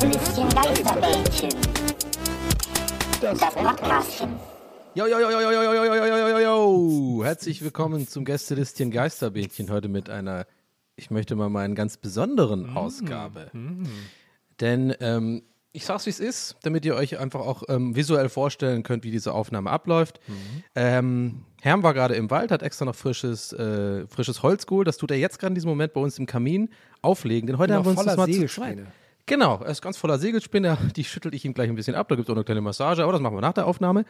Gästelistchen Geisterbällchen. Das Podcastchen. Jo, jo, jo, jo, jo, jo, jo, jo, jo, jo, jo. Herzlich willkommen zum Gästelistchen Geisterbähnchen. Heute mit einer, ich möchte mal meinen ganz besonderen Ausgabe. Denn ähm, ich sag's wie es ist, damit ihr euch einfach auch ähm, visuell vorstellen könnt, wie diese Aufnahme abläuft. Ähm, Herm war gerade im Wald, hat extra noch frisches, äh, frisches Holz geholt. Das tut er jetzt gerade in diesem Moment bei uns im Kamin auflegen. Denn heute haben wir uns das mal zu zweit. Genau, er ist ganz voller Segelspinne. Die schüttel ich ihm gleich ein bisschen ab. Da gibt es auch eine kleine Massage, aber das machen wir nach der Aufnahme.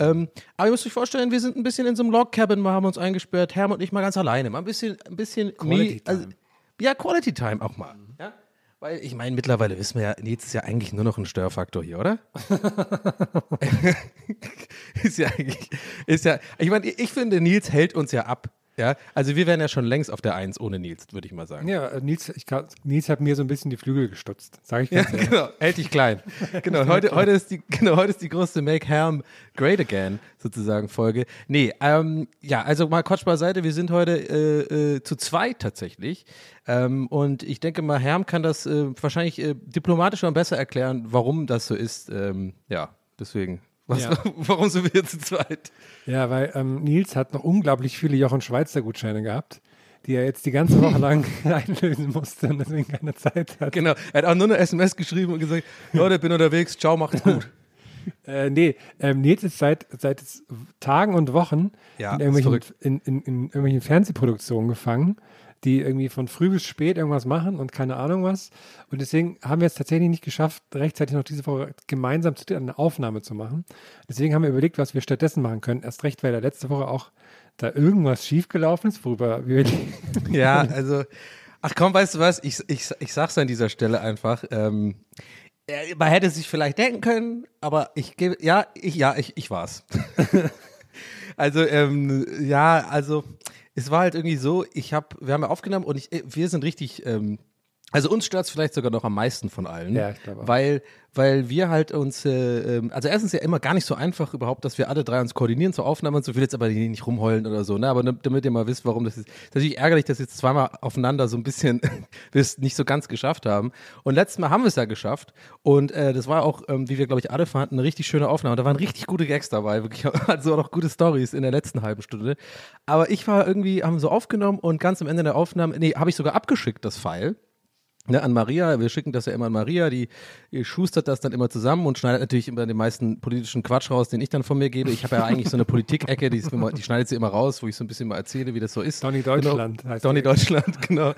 Ähm, aber ihr müsst euch vorstellen, wir sind ein bisschen in so einem Log-Cabin, wir haben uns eingesperrt, Herm und ich mal ganz alleine. Mal ein bisschen, ein bisschen Quality me- also, Time. ja, Quality Time auch mal. Ja? Weil ich meine, mittlerweile wissen wir ja, Nils ist ja eigentlich nur noch ein Störfaktor hier, oder? ist ja eigentlich, ist ja, ich meine, ich finde, Nils hält uns ja ab. Ja, also wir wären ja schon längst auf der Eins ohne Nils, würde ich mal sagen. Ja, äh, Nils, ich, Nils hat mir so ein bisschen die Flügel gestutzt, sage ich Ja, ganz ehrlich. genau. Hält dich klein. Genau. Heute, heute, ist die, genau, heute ist die große Make Ham Great Again sozusagen Folge. Nee, ähm, ja, also mal Quatsch beiseite. Wir sind heute äh, äh, zu zweit tatsächlich. Ähm, und ich denke mal, Herm kann das äh, wahrscheinlich äh, diplomatischer und besser erklären, warum das so ist. Ähm, ja, deswegen. Was, Ja. Warum sind wir zu zweit? Ja, weil ähm, Nils hat noch unglaublich viele Jochen Schweizer Gutscheine gehabt, die er jetzt die ganze Woche lang einlösen musste und deswegen keine Zeit hat. Genau. Er hat auch nur eine SMS geschrieben und gesagt: Leute, bin unterwegs, ciao, macht's gut. Äh, nee, ähm, Nils ist seit, seit jetzt Tagen und Wochen Ja, in, irgendwelchen, in, in, in irgendwelchen Fernsehproduktionen gefangen, die irgendwie von früh bis spät irgendwas machen und keine Ahnung was. Und deswegen haben wir es tatsächlich nicht geschafft, rechtzeitig noch diese Woche gemeinsam zu, eine Aufnahme zu machen. Deswegen haben wir überlegt, was wir stattdessen machen können. Erst recht, weil da letzte Woche auch da irgendwas schiefgelaufen ist, worüber wir Ja, also, ach komm, weißt du was? Ich, ich, ich sag's an dieser Stelle einfach. Ähm, äh, man hätte sich vielleicht denken können, aber ich gebe, ja, ich, ja, ich, ich war's. also, ähm, ja, also, es war halt irgendwie so, ich hab, wir haben ja aufgenommen und ich, wir sind richtig, ähm, also uns stört's vielleicht sogar noch am meisten von allen. Ja, ich glaube. Weil, weil wir halt uns, äh, ähm, also erstens ja immer gar nicht so einfach überhaupt, dass wir alle drei uns koordinieren zur Aufnahme und so. Will jetzt aber nicht rumheulen oder so, ne? Aber damit ihr mal wisst, warum das ist. Das ist natürlich ärgerlich, dass wir jetzt zweimal aufeinander so ein bisschen wir es nicht so ganz geschafft haben. Und letztes Mal haben wir es ja geschafft. Und äh, das war auch, ähm, wie wir, glaube ich, alle fanden, eine richtig schöne Aufnahme. Da waren richtig gute Gags dabei, wirklich. Also auch noch gute Stories in der letzten halben Stunde. Aber ich war irgendwie, haben so aufgenommen und ganz am Ende der Aufnahme, nee, habe ich sogar abgeschickt, das File. Ne, an Maria, wir schicken das ja immer an Maria, die, die schustert das dann immer zusammen und schneidet natürlich immer den meisten politischen Quatsch raus, den ich dann von mir gebe. Ich habe ja eigentlich so eine Politikecke, die, die schneidet sie immer raus, wo ich so ein bisschen mal erzähle, wie das so ist. Donny Deutschland genau. heißt Donny. Deutschland, genau.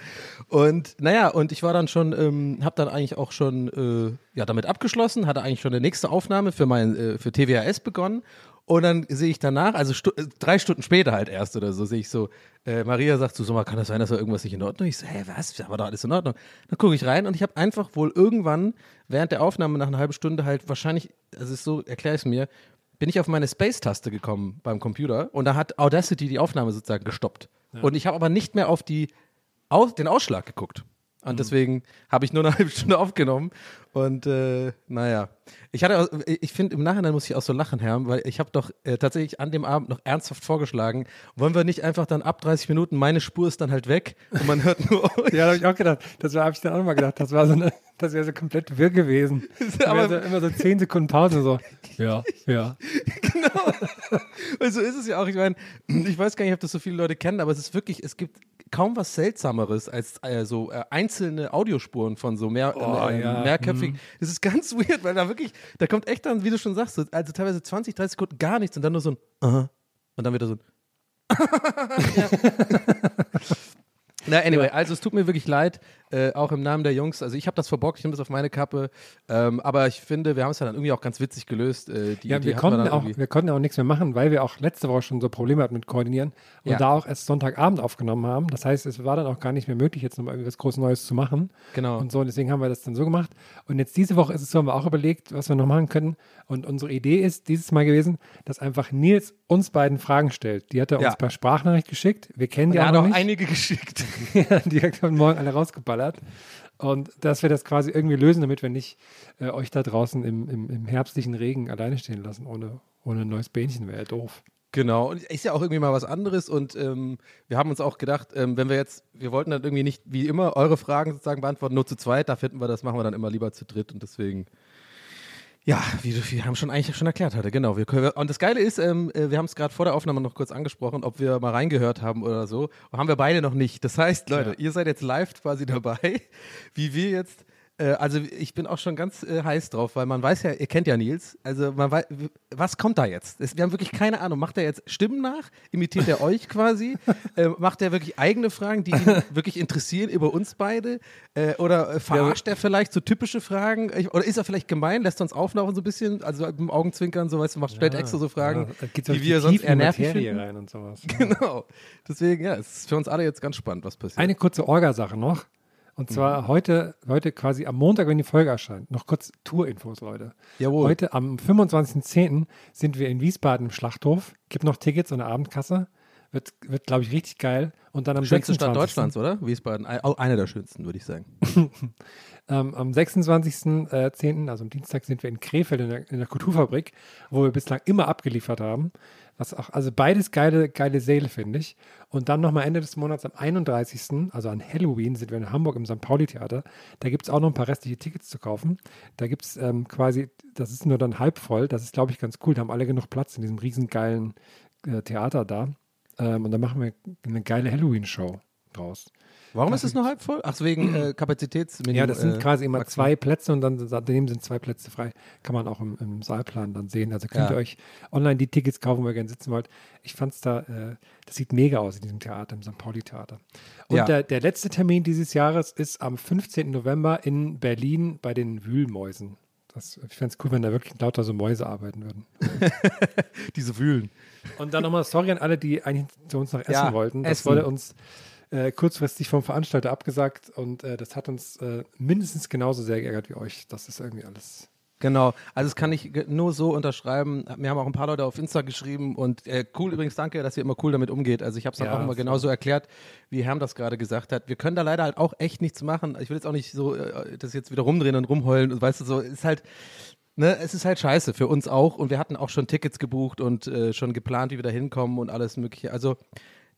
Und naja, und ich war dann schon, ähm, habe dann eigentlich auch schon äh, ja, damit abgeschlossen, hatte eigentlich schon eine nächste Aufnahme für mein, äh, für TWAS begonnen. Und dann sehe ich danach, also stu äh, drei Stunden später halt erst oder so, sehe ich so, äh, Maria sagt so, so mal, kann das sein, dass da irgendwas nicht in Ordnung ist? Ich so, hä, was? Da war doch alles in Ordnung. Dann gucke ich rein und ich habe einfach wohl irgendwann während der Aufnahme nach einer halben Stunde halt wahrscheinlich, also es ist so, erkläre ich es mir, bin ich auf meine Space-Taste gekommen beim Computer und da hat Audacity die Aufnahme sozusagen gestoppt. Und ich habe aber nicht mehr auf die, auf den Ausschlag geguckt. Und deswegen habe ich nur eine halbe Stunde aufgenommen. Und äh, naja, ich hatte, auch- ich finde im Nachhinein muss ich auch so lachen, Herr, weil ich habe doch äh, tatsächlich an dem Abend noch ernsthaft vorgeschlagen, wollen wir nicht einfach dann ab 30 Minuten, meine Spur ist dann halt weg und man hört nur euch. Ja, habe ich auch gedacht. Das habe ich dann auch mal gedacht. Das war so eine, das wäre so komplett wirr gewesen. Aber- so, immer so zehn Sekunden Pause so. Ja, ja. Weil so ist es ja auch. Ich meine, ich weiß gar nicht, ob das so viele Leute kennen, aber es ist wirklich, es gibt kaum was Seltsameres als äh, so äh, einzelne Audiospuren von so mehr, Oh, äh, ja, mehrköpfigen. Das ist ganz weird, weil da wirklich, da kommt echt dann, wie du schon sagst, so, also teilweise 20, 30 Sekunden gar nichts und dann nur so ein Aha. und dann wieder so ein. Na, anyway, also es tut mir wirklich leid, äh, auch im Namen der Jungs. Also ich habe das verbockt, ich nehme das auf meine Kappe. Ähm, aber ich finde, wir haben es ja dann irgendwie auch ganz witzig gelöst. Äh, die, Ja, die wir konnten, dann auch, irgendwie- wir konnten auch nichts mehr machen, weil wir auch letzte Woche schon so Probleme hatten mit Koordinieren und Ja. da auch erst Sonntagabend aufgenommen haben. Das heißt, es war dann auch gar nicht mehr möglich, jetzt nochmal irgendwas groß Neues zu machen. Genau. Und so, und deswegen haben wir das dann so gemacht. Und jetzt diese Woche ist es so, haben wir auch überlegt, was wir noch machen können. Und unsere Idee ist dieses Mal gewesen, dass einfach Nils uns beiden Fragen stellt. Die hat er Ja. uns per Sprachnachricht geschickt. Wir kennen die er auch hat noch auch einige geschickt. Ja, direkt am Morgen alle rausgeballert. Und dass wir das quasi irgendwie lösen, damit wir nicht äh, euch da draußen im, im, im herbstlichen Regen alleine stehen lassen, ohne, ohne ein neues Bähnchen, wäre ja doof. Genau, und ist ja auch irgendwie mal was anderes. Und ähm, wir haben uns auch gedacht, ähm, wenn wir jetzt, wir wollten dann irgendwie nicht wie immer eure Fragen sozusagen beantworten, nur zu zweit, da finden wir, das machen wir dann immer lieber zu dritt. Und deswegen, ja, wie du- wir haben schon eigentlich schon erklärt heute, genau. Wir können, und das Geile ist, ähm, äh, wir haben es gerade vor der Aufnahme noch kurz angesprochen, ob wir mal reingehört haben oder so, haben wir beide noch nicht. Das heißt, Leute, ihr seid jetzt live quasi dabei, wie wir jetzt äh, also ich bin auch schon ganz äh, heiß drauf, weil man weiß ja, ihr kennt ja Nils, also man weiß, was kommt da jetzt? Es, wir haben wirklich keine Ahnung. Macht er jetzt Stimmen nach? Imitiert er euch quasi? äh, macht er wirklich eigene Fragen, die ihn wirklich interessieren über uns beide? Äh, oder verarscht er vielleicht so typische Fragen? Ich, oder ist er vielleicht gemein? Lässt er uns auflaufen so ein bisschen? Also mit dem Augenzwinkern, so weißt du, macht, stellt extra so Fragen, Ja, die wir sonst eher nervig Materie finden. rein und sowas. Genau. Deswegen, ja, es ist für uns alle jetzt ganz spannend, was passiert. Eine kurze Orga-Sache noch. Und zwar Mhm. heute, heute quasi am Montag, wenn die Folge erscheint, noch kurz Tour-Infos, Leute. Jawohl. Heute am 25.10. sind wir in Wiesbaden im Schlachthof. Gibt noch Tickets und eine Abendkasse. Wird, wird glaube ich, richtig geil. Und dann am Schönste Stadt 26.. Deutschlands, oder? Wiesbaden. Eine der schönsten, würde ich sagen. Ähm, am 26.10., also am Dienstag, sind wir in Krefeld in der, in der Kulturfabrik, wo wir bislang immer abgeliefert haben. Was auch, also beides geile, geile Säle, finde ich. Und dann nochmal Ende des Monats am 31., also an Halloween, sind wir in Hamburg im St. Pauli-Theater. Da gibt es auch noch ein paar restliche Tickets zu kaufen. Da gibt es ähm, quasi, das ist nur dann halb voll. Das ist, glaube ich, ganz cool. Da haben alle genug Platz in diesem riesengeilen äh, Theater da. Ähm, und da machen wir eine geile Halloween-Show draus. Warum ist es nur halb voll? Ach, wegen äh, Kapazitätsminimum. Ja, das sind äh, quasi immer Maximum. zwei Plätze und dann daneben sind zwei Plätze frei. Kann man auch im, im Saalplan dann sehen. Also könnt Ja. ihr euch online die Tickets kaufen, wo ihr gerne sitzen wollt. Ich fand es da, äh, das sieht mega aus in diesem Theater, im St. Pauli-Theater. Und Ja. der, der letzte Termin dieses Jahres ist am 15. November in Berlin bei den Wühlmäusen. Das, ich fände es cool, wenn da wirklich lauter so Mäuse arbeiten würden. Diese Wühlen. Und dann nochmal sorry an alle, die eigentlich zu uns noch essen Ja, wollten. Das essen. wurde uns äh, kurzfristig vom Veranstalter abgesagt und äh, das hat uns äh, mindestens genauso sehr geärgert wie euch. Das ist irgendwie alles. Genau, also das kann ich nur so unterschreiben. Mir haben auch ein paar Leute auf Insta geschrieben und äh, cool übrigens, danke, dass ihr immer cool damit umgeht. Also ich habe es dann Ja, auch immer genauso erklärt, wie Herm das gerade gesagt hat. Wir können da leider halt auch echt nichts machen. Ich will jetzt auch nicht so äh, das jetzt wieder rumdrehen und rumheulen und weißt du so, ist halt Ne, es ist halt scheiße für uns auch und wir hatten auch schon Tickets gebucht und äh, schon geplant, wie wir da hinkommen und alles mögliche. Also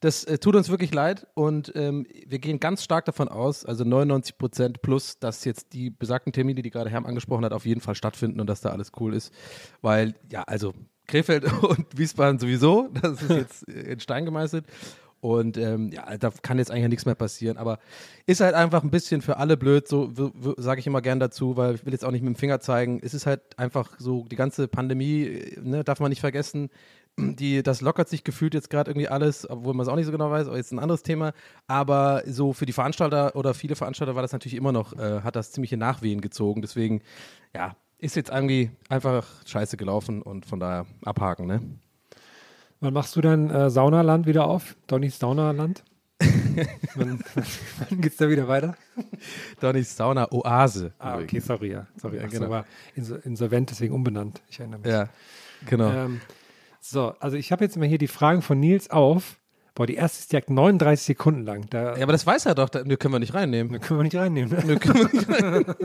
das äh, tut uns wirklich leid und ähm, wir gehen ganz stark davon aus, also 99 Prozent plus, dass jetzt die besagten Termine, die gerade Herm angesprochen hat, auf jeden Fall stattfinden und dass da alles cool ist. Weil, ja, also Krefeld und Wiesbaden sowieso, das ist jetzt äh, in Stein gemeißelt. Und ähm, ja, da kann jetzt eigentlich nichts mehr passieren. Aber ist halt einfach ein bisschen für alle blöd, so sage ich immer gern dazu, weil ich will jetzt auch nicht mit dem Finger zeigen. Es ist halt einfach so, die ganze Pandemie, äh, ne, darf man nicht vergessen, die, das lockert sich gefühlt jetzt gerade irgendwie alles, obwohl man es auch nicht so genau weiß, aber jetzt ein anderes Thema. Aber so für die Veranstalter oder viele Veranstalter war das natürlich immer noch, äh, hat das ziemliche Nachwehen gezogen. Deswegen, ja, ist jetzt irgendwie einfach scheiße gelaufen und von daher abhaken, ne? Wann machst du dein äh, Saunaland wieder auf? Donnys Saunaland? wann wann geht es da wieder weiter? Donny's Sauna Oase. Ah, okay, sorry, ja. Sorry, Ja, genau. so, war inso- insolvent, deswegen umbenannt. Ich erinnere mich. Ja, genau. Ähm, so, also ich habe jetzt mal hier die Fragen von Nils auf. Boah, die erste ist direkt 39 Sekunden lang. Da Ja, aber das weiß er doch, da, können wir nicht reinnehmen. können wir nicht reinnehmen. Ne? Nö, können wir nicht reinnehmen.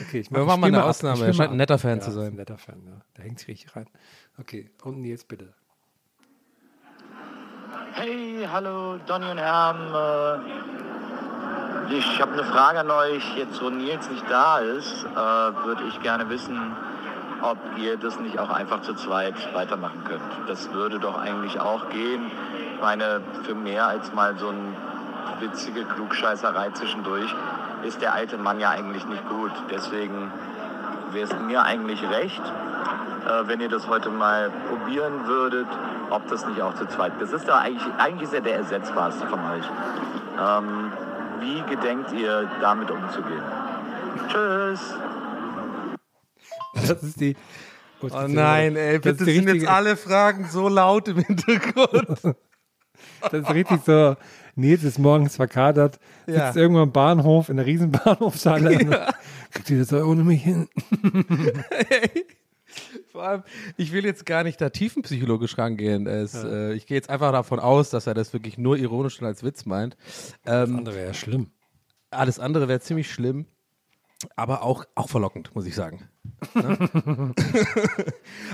Okay, ich Wir mach- machen ich mal eine ab. Ausnahme. Ich Er scheint ein netter. Fan ja, zu sein. Ein netter Fan, ja. Da hängt sich richtig rein. Okay, und Nils bitte. Hey, hallo Donny und Herm. Äh, Ich habe eine Frage an euch. Jetzt, wo Nils nicht da ist, äh, würde ich gerne wissen, ob ihr das nicht auch einfach zu zweit weitermachen könnt. Das würde doch eigentlich auch gehen. Ich meine, für mehr als mal so eine witzige Klugscheißerei zwischendurch ist der alte Mann ja eigentlich nicht gut. Deswegen wäre es mir eigentlich recht, wenn ihr das heute mal probieren würdet, ob das nicht auch zu zweit ist. Das ist ja eigentlich, eigentlich ist ja der ersetzbarste von euch. Ähm, wie gedenkt ihr damit umzugehen? Tschüss! Das ist die. Oh nein, ey, bitte sind jetzt richtige- alle Fragen so laut im Hintergrund. Das ist richtig so. Nils ist morgens verkadert, sitzt Ja. irgendwo am Bahnhof in der riesen Bahnhofshalle. Ja. Kriegt ihr das ohne mich hin? Vor allem, ich will jetzt gar nicht da tiefenpsychologisch rangehen. Es, äh, ich gehe jetzt einfach davon aus, dass er das wirklich nur ironisch und als Witz meint. Das Ähm, andere wäre ja schlimm. alles andere wäre ziemlich schlimm, aber auch, auch verlockend, muss ich sagen. Ne?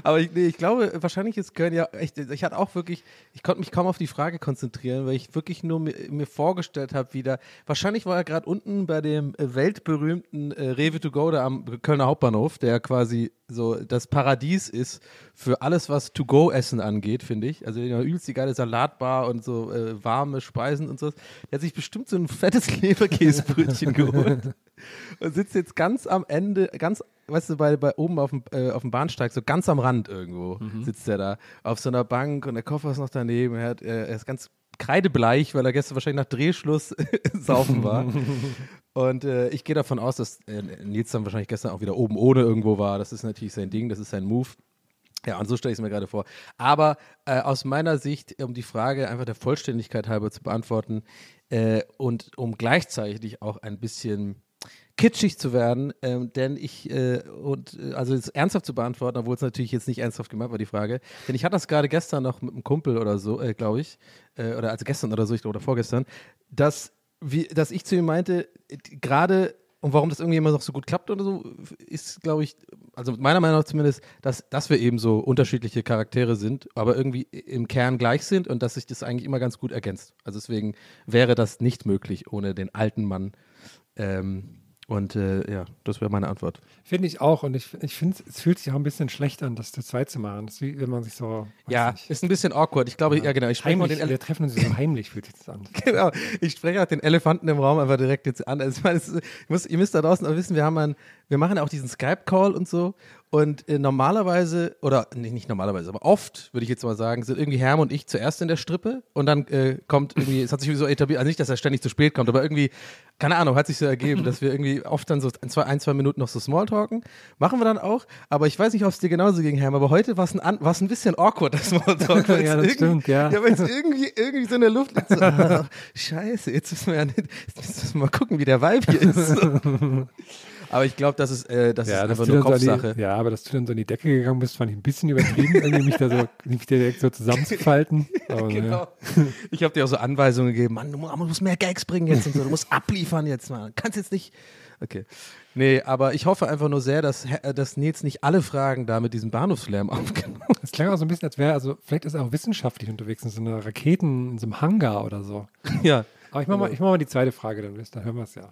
aber ich, nee, ich glaube, wahrscheinlich ist Köln ja echt, ich hatte auch wirklich, ich konnte mich kaum auf die Frage konzentrieren, weil ich wirklich nur mir, mir vorgestellt habe, wieder, wahrscheinlich war er gerade unten bei dem äh, weltberühmten äh, Rewe to go da am Kölner Hauptbahnhof, der quasi so das Paradies ist für alles, was To-Go-Essen angeht, finde ich. Also eine übelst die geile Salatbar und so äh, warme Speisen und so. Der hat sich bestimmt so ein fettes Leberkäsebrötchen geholt und sitzt jetzt ganz am Ende, ganz, weißt du, bei, bei oben auf dem, äh, auf dem Bahnsteig, so ganz am Rand irgendwo sitzt er da auf so einer Bank und der Koffer ist noch daneben. Er, hat, er, er ist ganz kreidebleich, weil er gestern wahrscheinlich nach Drehschluss saufen war. Und äh, ich gehe davon aus, dass äh, Nils dann wahrscheinlich gestern auch wieder oben ohne irgendwo war. Das ist natürlich sein Ding, das ist sein Move. Ja, und so stelle ich es mir gerade vor. Aber äh, aus meiner Sicht, um die Frage einfach der Vollständigkeit halber zu beantworten äh, und um gleichzeitig auch ein bisschen kitschig zu werden, ähm, denn ich, äh, und äh, also es ernsthaft zu beantworten, obwohl es natürlich jetzt nicht ernsthaft gemeint war, die Frage, denn ich hatte das gerade gestern noch mit einem Kumpel oder so, äh, glaube ich, äh, oder also gestern oder so, ich glaube, oder vorgestern, dass, wie, dass ich zu ihm meinte, äh, gerade und warum das irgendwie immer noch so gut klappt oder so, ist, glaube ich, also meiner Meinung nach zumindest, dass, dass wir eben so unterschiedliche Charaktere sind, aber irgendwie im Kern gleich sind und dass sich das eigentlich immer ganz gut ergänzt. Also deswegen wäre das nicht möglich ohne den alten Mann. Ähm, und äh, ja, das wäre meine Antwort. Finde ich auch. Und ich, ich finde, es fühlt sich auch ein bisschen schlecht an, das zu zweit zu machen. Das ist wie wenn man sich so. Ja, nicht, ist ein bisschen awkward. Ich glaube, ja, genau. Ich spreche heimlich, den wir treffen uns so heimlich, fühlt sich das an. Genau. Ich spreche auch den Elefanten im Raum einfach direkt jetzt an. Also ich meine, es ich muss, ihr müsst da draußen auch wissen, wir haben einen, wir machen ja auch diesen Skype-Call und so. Und äh, normalerweise, oder nee, nicht normalerweise, aber oft, würde ich jetzt mal sagen, sind irgendwie Herm und ich zuerst in der Strippe und dann äh, kommt irgendwie, es hat sich so etabliert, also nicht, dass er ständig zu spät kommt, aber irgendwie, keine Ahnung, hat sich so ergeben, dass wir irgendwie oft dann so ein, zwei, ein, zwei Minuten noch so Smalltalken. Machen wir dann auch, aber ich weiß nicht, ob es dir genauso ging, Herm, aber heute war es ein, war's ein bisschen awkward, das Smalltalk. Ja, das stimmt, ja. Ja, weil es irgendwie, irgendwie so in der Luft liegt. So, ah, scheiße, jetzt müssen wir ja nicht, jetzt müssen wir mal gucken, wie der Vibe hier ist. Aber ich glaube, das ist, äh, das ist das einfach nur dann so Kopfsache. die, ja, aber dass du dann so in die Decke gegangen bist, fand ich ein bisschen übertrieben, irgendwie mich da so, mich direkt so zusammenzufalten. Aber, Genau. Ich habe dir auch so Anweisungen gegeben, Mann, du mu- du musst mehr Gags bringen jetzt und so, du musst abliefern jetzt mal. Kannst jetzt nicht. Okay. Nee, aber ich hoffe einfach nur sehr, dass, dass Nils nicht alle Fragen da mit diesem Bahnhofslärm aufgenommen hat. Es klang auch so ein bisschen, als wäre, also vielleicht ist er auch wissenschaftlich unterwegs in so einer Raketen, in so einem Hangar oder so. Ja. Aber ich mach mal, ich mach mal die zweite Frage, dann ihr, hören wir es ja.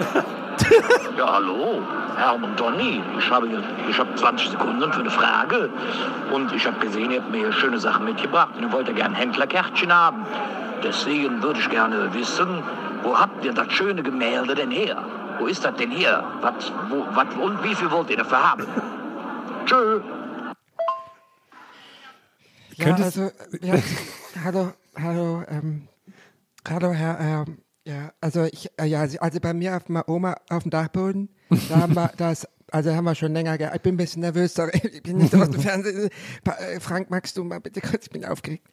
Ja, hallo, Hermann Donny. Ich habe, ich habe 20 Sekunden für eine Frage. Und ich habe gesehen, ihr habt mir hier schöne Sachen mitgebracht. Und ihr wollt ja gerne Händlerkärtchen haben. Deswegen würde ich gerne wissen, wo habt ihr das schöne Gemälde denn her? Wo ist das denn her? Was, wo, was, und wie viel wollt ihr dafür haben? Tschö. Ja, Könntest- also, ja, hallo, hallo, ähm, hallo, Herr, ähm, ja, also ich, äh, ja, also- bei mir auf meiner Oma auf dem Dachboden, da haben wir das, also haben wir schon länger, ge- ich bin ein bisschen nervös, sorry, ich bin nicht aus dem Fernsehen. Äh, Frank, magst du mal bitte kurz, ich bin aufgeregt.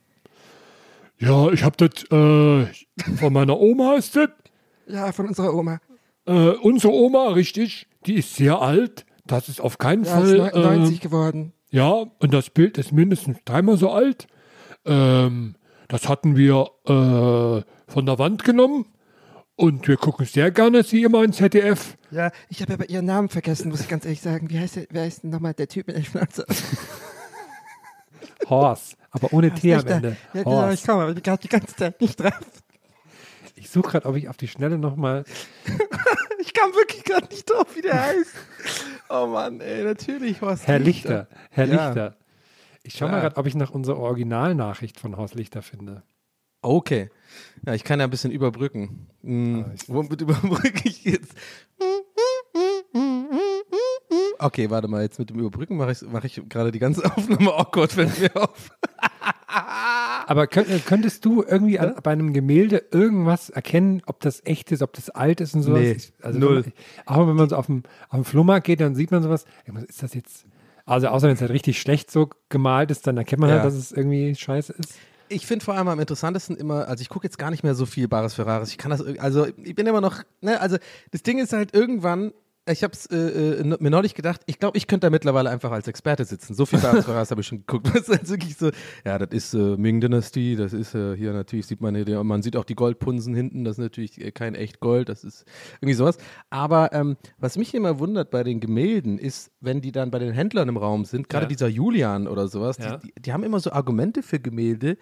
Ja, ich hab das, äh, von meiner Oma ist das. Ja, von unserer Oma. Äh, unsere Oma, richtig, die ist sehr alt. Das ist auf keinen Ja, ist Fall. äh, 90 geworden. ja, und das Bild ist mindestens dreimal so alt. Ähm, das hatten wir äh, von der Wand genommen und wir gucken sehr gerne sie immer ins ZDF. Ja, ich habe aber ihren Namen vergessen, muss ich ganz ehrlich sagen. Wie heißt der, wer ist denn nochmal der Typ mit der Schnauze? Horst, aber ohne T am. Ende. Ja, genau, ich komme aber gerade die ganze Zeit nicht drauf. Ich suche gerade, ob ich auf die Schnelle nochmal. Ich kam wirklich gerade nicht drauf, wie der heißt. Oh Mann, ey, natürlich, Horst Herr Lichter. Herr Ja. Lichter. Ich schaue mal Ja. gerade, ob ich nach unserer Originalnachricht von Horst Lichter finde. Okay. Ja, ich kann ja ein bisschen überbrücken. Hm, womit überbrücke ich jetzt? Okay, warte mal, jetzt mit dem Überbrücken mache ich, mach ich gerade die ganze Aufnahme awkward, fällt mir auf. Aber könnt, könntest du irgendwie an, bei einem Gemälde irgendwas erkennen, ob das echt ist, ob das alt ist und sowas? Nee, also null. Wenn man, auch wenn man so auf dem, auf dem Flohmarkt geht, dann sieht man sowas. Ist das jetzt. Also, außer wenn es halt richtig schlecht so gemalt ist, dann erkennt man Ja. halt, dass es irgendwie scheiße ist. Ich finde vor allem am interessantesten immer, also ich gucke jetzt gar nicht mehr so viel Bares Ferraris. Ich kann das, also ich bin immer noch, ne, also das Ding ist halt irgendwann, ich habe es äh, äh, mir neulich gedacht, ich glaube, ich könnte da mittlerweile einfach als Experte sitzen. So viel Bares Ferraris habe ich schon geguckt. Das ist wirklich so, ja, das ist äh, Ming-Dynastie, das ist äh, hier natürlich, sieht man hier, man sieht auch die Goldpunsen hinten, das ist natürlich äh, kein echt Gold, das ist irgendwie sowas. Aber ähm, was mich immer wundert bei den Gemälden ist, wenn die dann bei den Händlern im Raum sind, gerade Ja. dieser Julian oder sowas, Ja. die, die, die haben immer so Argumente für Gemälde,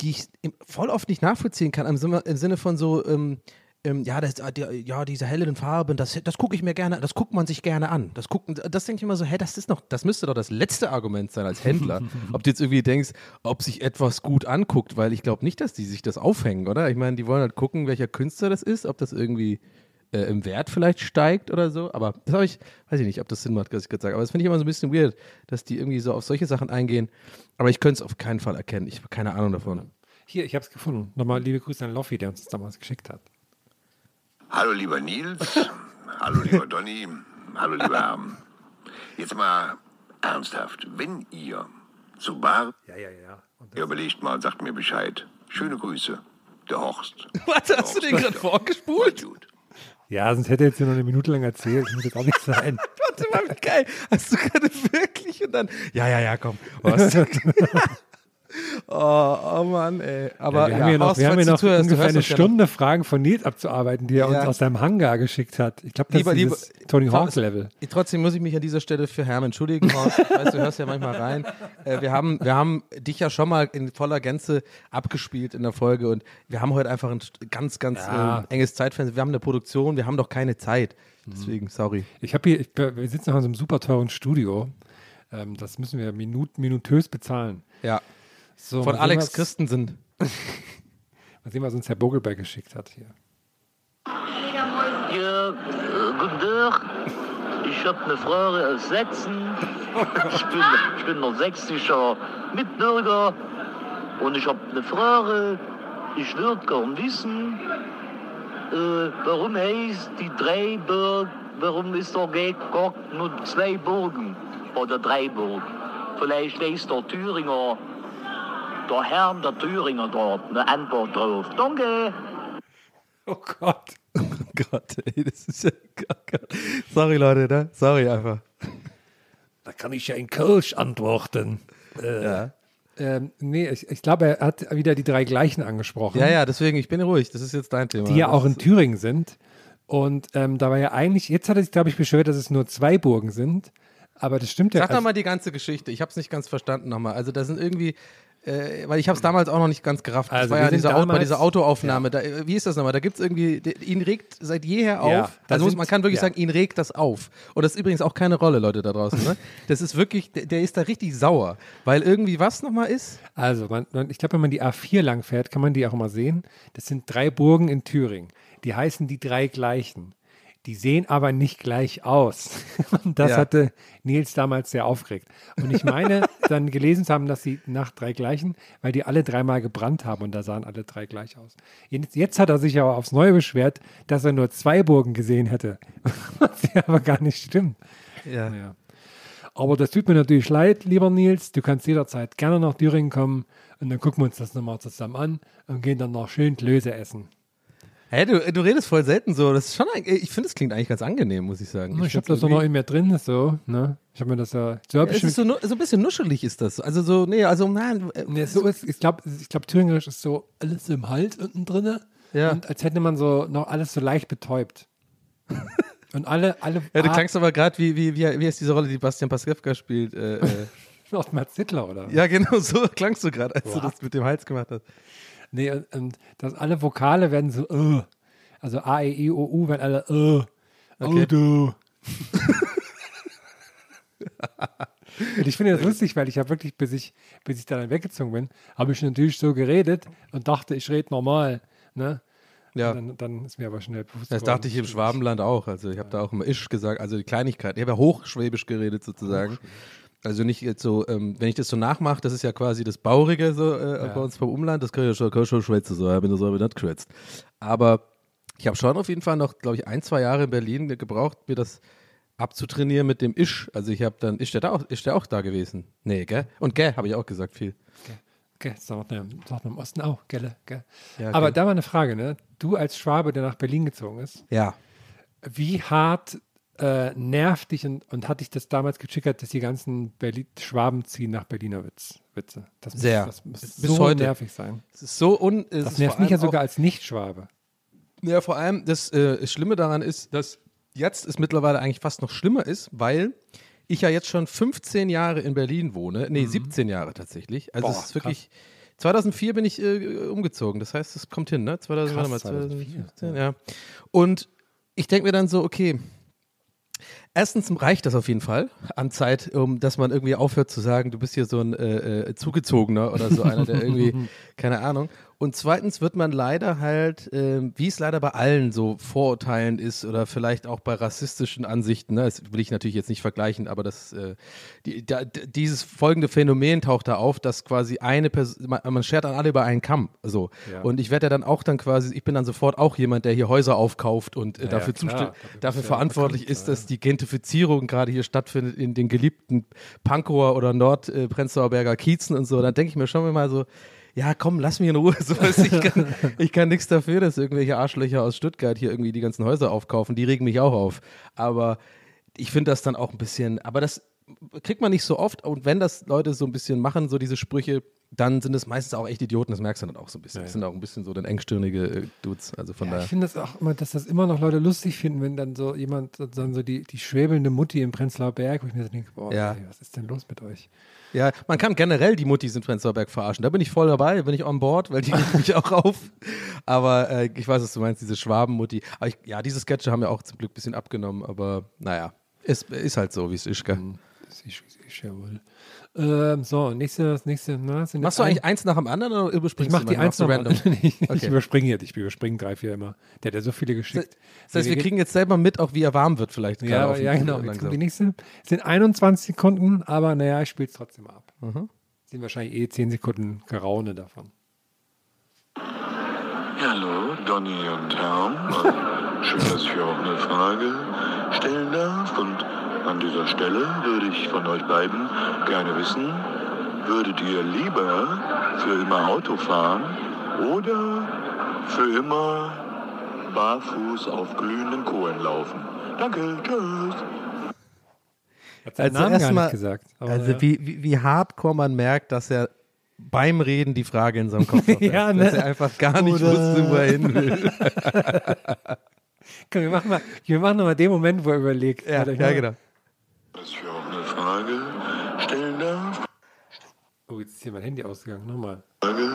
die ich voll oft nicht nachvollziehen kann, im Sinne, im Sinne von so, ähm, ähm, ja, das, äh, die, ja, diese hellen Farben, das, das gucke ich mir gerne, das guckt man sich gerne an. Das das denke ich immer so, hä, das ist noch, das müsste doch das letzte Argument sein als Händler. ob du jetzt irgendwie denkst, ob sich etwas gut anguckt, weil ich glaube nicht, dass die sich das aufhängen, oder? Ich meine, die wollen halt gucken, welcher Künstler das ist, ob das irgendwie äh, im Wert vielleicht steigt oder so. Aber das habe ich, weiß ich nicht, ob das Sinn macht, was ich gerade sage. Aber das finde ich immer so ein bisschen weird, dass die irgendwie so auf solche Sachen eingehen. Aber ich könnte es auf keinen Fall erkennen. Ich habe keine Ahnung davon. Hier, ich habe es gefunden. Nochmal liebe Grüße an Loffi, der uns das damals geschickt hat. Hallo lieber Nils, hallo lieber Donny, hallo lieber Herr. Jetzt mal ernsthaft, wenn ihr zu Bar, Ja, ja, ja. ihr überlegt mal, sagt mir Bescheid. Schöne Grüße, der Horst. Warte, hast du den gerade vorgespult? Ja, sonst hätte er jetzt hier noch eine Minute lang erzählt. Das muss jetzt auch nicht sein. Warte mal, wie geil. Hast du gerade wirklich und dann, ja, ja, ja, komm. Was? oh, oh Mann, ey. Aber ja, wir haben hier noch, wir haben hier noch zuhörst, ungefähr eine ja. Stunde Fragen von Nils abzuarbeiten, die er Ja. uns aus seinem Hangar geschickt hat. Ich glaube, das Lieber- ist dieses lieber- Tony Hawks Level. Trotzdem muss ich mich an dieser Stelle für Herrn entschuldigen. Horst. Ich weiß, du hörst ja manchmal rein. Äh, wir, haben, wir haben dich ja schon mal in voller Gänze abgespielt in der Folge und wir haben heute einfach ein ganz, ganz Ja. äh, enges Zeitfenster. Wir haben eine Produktion, wir haben doch keine Zeit. Deswegen, sorry. Ich habe hier, ich, wir sitzen noch in so einem super teuren Studio. Ähm, das müssen wir minut, minutös bezahlen. Ja. So, Von Alex sehen, was- Christensen. Mal sehen, was uns Herr Bogelberg geschickt hat hier. Ja, guten Tag. Ich habe eine Frage aus Sätzen. Ich bin, ich bin noch sächsischer Mitbürger und ich habe eine Frage. Ich würde gern wissen, äh, warum heißt die drei Burg, warum ist da gar gar nur zwei Burgen oder drei Burgen? Vielleicht weiß der Thüringer, der Herr der Thüringer dort eine Antwort drauf. Danke. Oh Gott. Oh Gott, ey, das ist ja. Sorry, Leute, ne? Sorry einfach. Da kann ich ja in Kölsch antworten. Ja. Ähm, nee, ich, ich glaube, er hat wieder die drei gleichen angesprochen. Ja, ja, deswegen, ich bin ruhig. Das ist jetzt dein Thema. die ja Das auch in Thüringen sind. Und ähm, da war ja eigentlich, jetzt hat er sich, glaube ich, beschwert, dass es nur zwei Burgen sind. Aber das stimmt ja. Sag doch also- mal die ganze Geschichte. Ich habe es nicht ganz verstanden nochmal. Also, da sind irgendwie. Äh, weil ich habe es damals auch noch nicht ganz gerafft. Das Also, war wir ja sind diese Au bei dieser Autoaufnahme. Da, äh, wie ist das nochmal? Da gibt es irgendwie, ihn regt seit jeher auf. Ja, also sind- man kann wirklich ja. sagen, ihn regt das auf. Und das ist übrigens auch keine Rolle, Leute da draußen. Ne? Das ist wirklich, der, der ist da richtig sauer. Weil irgendwie was nochmal ist? Also, man, man, ich glaube, wenn man die A4 lang fährt, kann man die auch mal sehen. Das sind drei Burgen in Thüringen. Die heißen die drei gleichen. Die sehen aber nicht gleich aus. Und das Ja. hatte Nils damals sehr aufgeregt. Und ich meine, dann gelesen zu haben, dass sie nach drei gleichen, weil die alle dreimal gebrannt haben und da sahen alle drei gleich aus. Jetzt, jetzt hat er sich aber aufs Neue beschwert, dass er nur zwei Burgen gesehen hätte. Was ja aber gar nicht stimmt. Ja. Ja. Aber das tut mir natürlich leid, lieber Nils. Du kannst jederzeit gerne nach Thüringen kommen und dann gucken wir uns das nochmal zusammen an und gehen dann noch schön Klöße essen. Hä, du, du redest voll selten so. Das ist schon, ein- ich finde, es klingt eigentlich ganz angenehm, muss ich sagen. Ich, habe find's das doch noch in mir drin, so, ne? Ich habe mir das ja. So ich es ist so, so ein bisschen nuschelig ist das. Also so, nee, also nein. äh, nee, so ist, ich glaube, ich glaub, Thüringerisch ist so alles im Hals unten drin. Ja. Und als hätte man so noch alles so leicht betäubt. Und alle, alle. Ja, du klangst aber gerade wie, wie, wie, wie ist diese Rolle, die Bastian Pastewka spielt? Äh, äh. Mats Hitler, oder? ja, genau, so klangst du gerade, als du What? das mit dem Hals gemacht hast. Nee, und, und dass alle Vokale werden so, äh. Also A, E, I, O, U werden alle, äh. Okay. Auto. und ich finde das lustig, weil ich habe wirklich, bis ich, bis ich dann weggezogen bin, habe ich natürlich so geredet und dachte, ich rede normal. Ne? Ja. Dann, dann ist mir aber schnell bewusst Das dachte ich im Schwabenland auch. Also ich habe da auch immer Isch gesagt, also die Kleinigkeit. Ich habe ja Hochschwäbisch geredet sozusagen. Also nicht jetzt so, ähm, wenn ich das so nachmache, das ist ja quasi das Baurige so äh, bei uns vom Umland, das kann ich ja schon, kann ich schon schwätzen, so, ich bin das aber nicht geschwätzt. Aber ich habe schon auf jeden Fall noch, glaube ich, ein, zwei Jahre in Berlin ge- gebraucht, mir das abzutrainieren mit dem Isch. Also ich habe dann, ist der, da auch, ist der auch da gewesen? Nee, gell? Und gell, habe ich auch gesagt viel. Okay, das sagt man, sagt man im Osten auch, gell? gell? Ja, Aber gell. da war eine Frage, ne? Du als Schwabe, der nach Berlin gezogen ist, Ja. wie hart äh, nervt dich und, und hat dich das damals getriggert, dass die ganzen Berlin Schwaben ziehen nach Berliner Witz, Witze? Das muss, Sehr. Das muss Bis so heute. nervig sein. Es ist so un. Das ist nervt mich ja sogar als Nicht-Schwabe. Ja, vor allem das äh, Schlimme daran ist, dass jetzt es mittlerweile eigentlich fast noch schlimmer ist, weil ich ja jetzt schon 15 Jahre in Berlin wohne. Nee, 17 Jahre tatsächlich. Also Mhm. Boah, es ist wirklich. 2004 bin ich äh, umgezogen. Das heißt, es kommt hin, ne? 2000, Krass, warte mal, 2004, 2015, ja. Und ich denke mir dann so, okay, Erstens reicht das auf jeden Fall an Zeit, um dass man irgendwie aufhört zu sagen, du bist hier so ein äh, äh, Zugezogener oder so einer, der irgendwie, keine Ahnung. Und zweitens wird man leider halt, ähm, wie es leider bei allen so Vorurteilen ist oder vielleicht auch bei rassistischen Ansichten, ne, das will ich natürlich jetzt nicht vergleichen, aber das, äh, die, da, dieses folgende Phänomen taucht da auf, dass quasi eine Person, man, man schert dann alle über einen Kamm, so. Ja. Und ich werde ja dann auch dann quasi, ich bin dann sofort auch jemand, der hier Häuser aufkauft und äh, Ja, dafür, klar. Dafür verantwortlich bekannt, ist, dass die Gentrifizierung gerade hier stattfindet in den geliebten Pankower oder Nordprenzlauer Berger Kiezen und so. Dann denke ich mir schon mal so, ja, komm, lass mich in Ruhe. So, du, ich kann, ich kann nichts dafür, dass irgendwelche Arschlöcher aus Stuttgart hier irgendwie die ganzen Häuser aufkaufen. Die regen mich auch auf. Aber ich finde das dann auch ein bisschen, aber das kriegt man nicht so oft. Und wenn das Leute so ein bisschen machen, so diese Sprüche, dann sind es meistens auch echt Idioten. Das merkst du dann auch so ein bisschen. Das sind auch ein bisschen so dann engstirnige äh, Dudes. Also von Ja, daher. ich finde das auch immer, dass das immer noch Leute lustig finden, wenn dann so jemand, dann so die, die schwebelnde Mutti im Prenzlauer Berg, wo ich mir so denke, boah, Ja. ey, was ist denn los mit euch? Ja, man kann generell die Muttis in Prenzlauer Berg verarschen. Da bin ich voll dabei, bin ich on board, weil die regt mich auch auf. Aber äh, ich weiß, was du meinst, diese Schwabenmutti. Aber ich, ja, diese Sketche haben ja auch zum Glück ein bisschen abgenommen, aber naja, ist, ist halt so, wie es ist, gell? Das ist, ist ja wohl. Ähm, so, nächste, das nächste, na, sind Machst du ein- eigentlich eins nach dem anderen oder Ich überspringst mach du die eins noch random? ich, ich Okay. überspringe jetzt, ich überspringe drei, vier immer. Der hat ja so viele geschickt. Das heißt, wir kriegen jetzt selber mit, auch wie er warm wird vielleicht. ja, ja, genau. Jetzt kommt die nächste. Es sind 21 Sekunden, aber naja, ich spiele es trotzdem ab. Mhm. Sind wahrscheinlich eh 10 Sekunden Geraune davon. Hallo, Donny und Herm. Schön, dass ich auch eine Frage stellen darf. Und an dieser Stelle würde ich von euch beiden gerne wissen, würdet ihr lieber für immer Auto fahren oder für immer barfuß auf glühenden Kohlen laufen? Danke, tschüss. Hat Also Namen gesagt. aber also ja. wie, wie, wie hardcore man merkt, dass er beim Reden die Frage in seinem Kopf hat. Ja, Dass ne? er einfach gar nicht Oder- wusste, wo er hin will. Komm, wir machen mal, wir machen noch mal den Moment, wo er überlegt. ja, ja, genau. Dass ich auch eine Frage stellen darf? Oh, jetzt ist hier mein Handy ausgegangen. Nochmal. Frage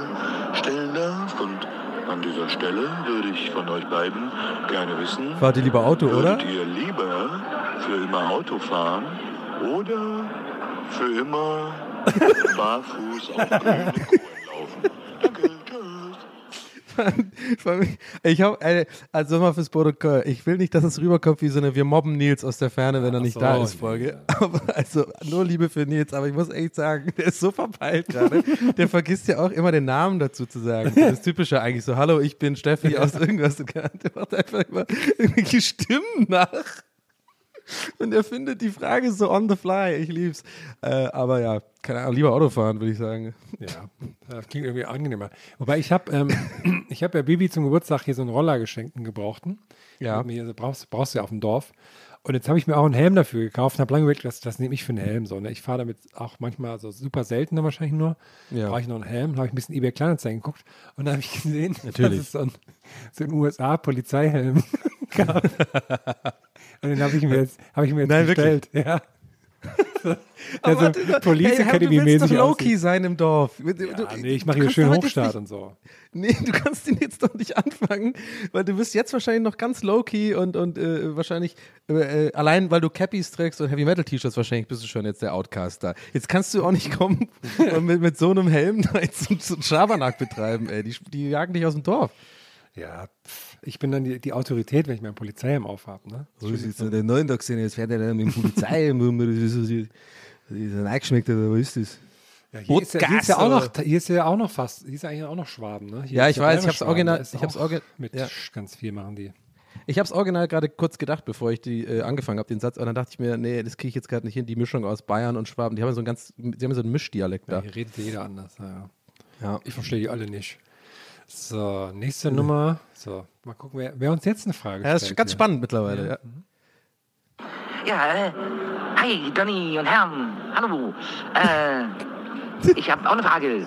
stellen darf. Und an dieser Stelle würde ich von euch beiden gerne wissen, Fahrt ihr lieber Auto, oder? würdet ihr lieber für immer Auto fahren oder für immer barfuß auf glühenden Kohlen laufen? Danke, tschüss. Ich habe, also mal fürs Protokoll, ich will nicht, dass es rüberkommt wie so eine Wir mobben Nils aus der Ferne, wenn er nicht so, da ist, nee, Folge. Aber also nur Liebe für Nils, aber ich muss echt sagen, der ist so verpeilt gerade. Der vergisst ja auch immer den Namen dazu zu sagen. Das ist typische eigentlich so, hallo, ich bin Steffi aus irgendwas. Der macht einfach immer irgendwelche Stimmen nach. Und er findet die Frage so on the fly. Ich lieb's. Äh, aber ja, keine Ahnung, lieber Auto fahren, würde ich sagen. Ja, das klingt irgendwie angenehmer. Wobei ich habe ähm, ich hab ja Bibi zum Geburtstag hier so einen Roller geschenkt, einen gebrauchten. Ja. Mir, brauchst, brauchst du ja auf dem Dorf. Und jetzt habe ich mir auch einen Helm dafür gekauft und habe lange überlegt, das, das nehme ich für einen Helm. So, ne? Ich fahre damit auch manchmal so super seltener wahrscheinlich nur. Ja. Brauche ich noch einen Helm? habe ich ein bisschen eBay Kleinanzeigen geguckt und da habe ich gesehen, Natürlich. dass es so ein, so ein USA-Polizeihelm gab. und den habe ich mir jetzt, hab ich mir jetzt Nein, bestellt. Ja. Aber so warte, Police hey, Academy du willst doch aussieht. sein im Dorf. Ja, du nee, ich mache hier schön Hochstart nicht- und so. Nee, du kannst den jetzt doch nicht anfangen, weil du bist jetzt wahrscheinlich noch ganz low-key und, und äh, wahrscheinlich äh, äh, allein, weil du Cappies trägst und Heavy-Metal-T-Shirts, wahrscheinlich bist du schon jetzt der Outcaster. Jetzt kannst du auch nicht kommen und mit, mit so einem Helm da jetzt so, so einen Schabernack betreiben, ey. Die, die jagen dich aus dem Dorf. Ja, pff, ich bin dann die, die Autorität, wenn ich meinen Polizeihelm aufhabe. Ne? So ist jetzt der neuen Tag gesehen, jetzt fährt er dann mit dem Polizei, das ist so- das ist ein eingeschmeckt, oder was ist das? Ja, hier, ist ja, hier, ist ja auch noch, hier ist ja auch noch fast, hier ist ja eigentlich auch noch Schwaben. Ne? Hier Ja, ich weiß, ich hab's original- ich hab's orgi- Mit ja. Ganz viel machen die. Ich habe es original gerade kurz gedacht, bevor ich die äh, angefangen habe, den Satz, und dann dachte ich mir, nee, das kriege ich jetzt gerade nicht hin, die Mischung aus Bayern und Schwaben, die haben so ein ganz, die haben so einen Mischdialekt Ja, da. hier redet jeder anders. Ja. Ja. Ich verstehe die alle nicht. So, nächste Nummer. So, mal gucken, wer, wer uns jetzt eine Frage Ja, das stellt. ist ganz hier. spannend mittlerweile, ja. Ja, äh, hi, Donny und Herren, hallo. Äh, ich habe auch eine Frage.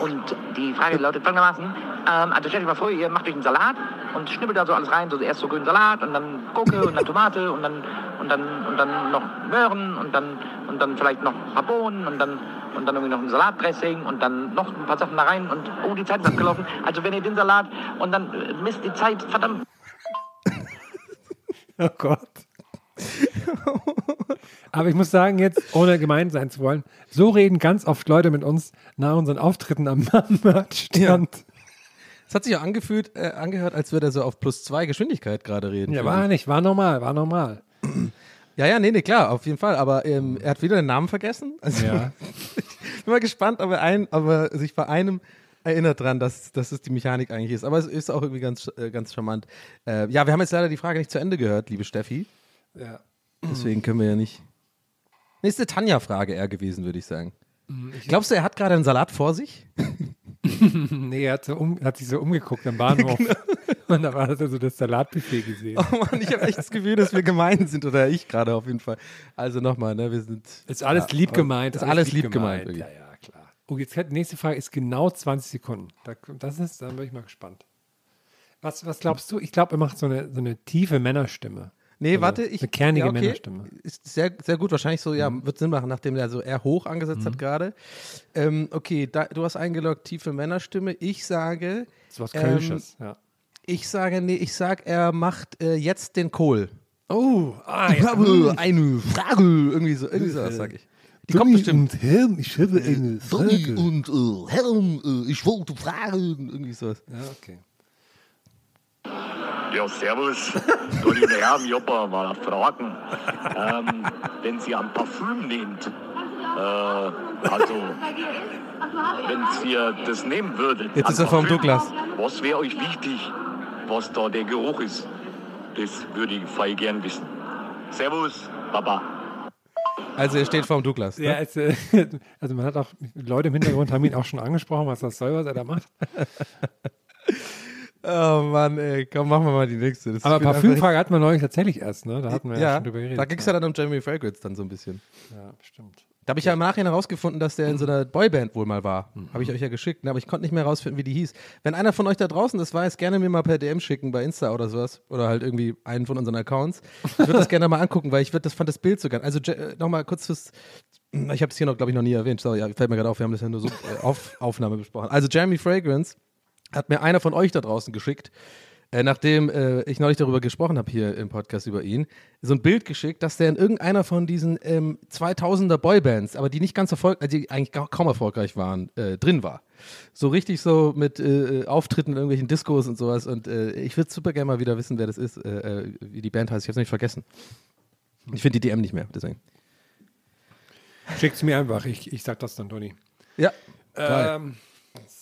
Und die Frage lautet folgendermaßen. Ähm, also stellt euch mal vor, ihr macht euch einen Salat und schnippelt da so alles rein. So erst so grünen Salat und dann Gurke und dann Tomate und dann, und dann, und dann noch Möhren und dann, und dann vielleicht noch ein paar Bohnen und dann, und dann irgendwie noch ein Salatdressing und dann noch ein paar Sachen da rein und oh, die Zeit ist abgelaufen. Also wenn ihr den Salat und dann misst die Zeit, verdammt. Oh Gott. Aber ich muss sagen, jetzt, ohne gemein sein zu wollen, so reden ganz oft Leute mit uns nach unseren Auftritten am Merchstand. Es hat sich auch angefühlt, äh, angehört, als würde er so auf plus zwei Geschwindigkeit gerade reden. Ja, war ich. nicht, war normal, war normal. Ja, ja, nee, nee, klar, auf jeden Fall. Aber ähm, er hat wieder den Namen vergessen. Also, Ja. ich bin mal gespannt, ob er, ein, ob er sich bei einem erinnert dran, dass, dass es die Mechanik eigentlich ist. Aber es ist auch irgendwie ganz, äh, ganz charmant. Äh, ja, wir haben jetzt leider die Frage nicht zu Ende gehört, liebe Steffi. Ja. Deswegen können wir ja nicht. Nächste Tanja-Frage eher gewesen, würde ich sagen. Mhm, Glaubst du, er hat gerade einen Salat vor sich? nee, er hat, so um, hat sich so umgeguckt am Bahnhof. Und da war so das Salatbuffet gesehen. Oh Mann, ich habe echt das Gefühl, dass wir gemein sind oder ich gerade auf jeden Fall. Also nochmal, ne, wir sind. Ist alles lieb gemeint. Ist alles lieb gemeint. wirklich. Ja, ja, klar. Oh, jetzt die nächste Frage ist genau 20 Sekunden. Da, das ist, dann bin ich mal gespannt. Was, was glaubst du? Ich glaube, er macht so eine, so eine tiefe Männerstimme. Nee, Also warte, ich. Eine kernige ja, okay. Männerstimme. Ist sehr, sehr gut, wahrscheinlich so, Mhm. ja, wird Sinn machen, nachdem der so eher hoch angesetzt hat gerade. Ähm, okay, da, du hast eingeloggt, tiefe Männerstimme. Ich sage. Das ist was ähm, Kölsches, ja. Ich sage, nee, ich sag, er macht äh, jetzt den Kohl. Oh, ah, Ich ja. habe eine Frage. Irgendwie so, irgendwie so, das sag ich. Die kommt bestimmt. Herrn, ich habe eine Sonny und äh, Herren, äh, ich wollte fragen. Irgendwie sowas. Ja, okay. Ja, servus. Donny und Herren, Joppa, mal fragen. Ähm, wenn Sie an Parfüm nehmt, äh, also, wenn ihr das nehmen würdet. Jetzt ist er vom Parfüm, Douglas. Was wäre euch wichtig, was da der Geruch ist? Das würde ich voll gern wissen. Servus, Baba. Also, er steht vorm Douglas. Ne? Ja, es, äh, also man hat auch, Leute im Hintergrund haben ihn auch schon angesprochen, was das soll, was er da macht. Oh Mann, ey, komm, machen wir mal die nächste. Das Aber Parfümfrage hatten wir neulich tatsächlich erst, ne? Da hatten wir ja, Ja, schon drüber geredet. da ging es ja dann um Jeremy Fragrance dann so ein bisschen. Ja, bestimmt. Da habe ich ja im Nachhinein herausgefunden, dass der in so einer Boyband wohl mal war. Mhm. Habe ich euch ja geschickt, ne? aber ich konnte nicht mehr herausfinden, wie die hieß. Wenn einer von euch da draußen das weiß, gerne mir mal per DM schicken bei Insta oder sowas. Oder halt irgendwie einen von unseren Accounts. Ich würde das gerne mal angucken, weil ich würd, das fand das Bild so geil. Also nochmal kurz fürs. Ich habe es hier noch, glaube ich, noch nie erwähnt. Sorry, ja, fällt mir gerade auf, wir haben das ja nur so äh, auf Aufnahme besprochen. Also Jeremy Fragrance hat mir einer von euch da draußen geschickt, äh, nachdem äh, ich neulich darüber gesprochen habe hier im Podcast über ihn, so ein Bild geschickt, dass der in irgendeiner von diesen ähm, 2000er Boybands, aber die nicht ganz erfolgreich, die eigentlich kaum erfolgreich waren, äh, drin war. So richtig so mit äh, Auftritten in irgendwelchen Discos und sowas. Und äh, ich würde super gerne mal wieder wissen, wer das ist, äh, äh, wie die Band heißt. Ich habe es nicht vergessen. Ich finde die DM nicht mehr, deswegen. Schickt's mir einfach, ich, ich sag das dann, Toni. Ja. Ähm,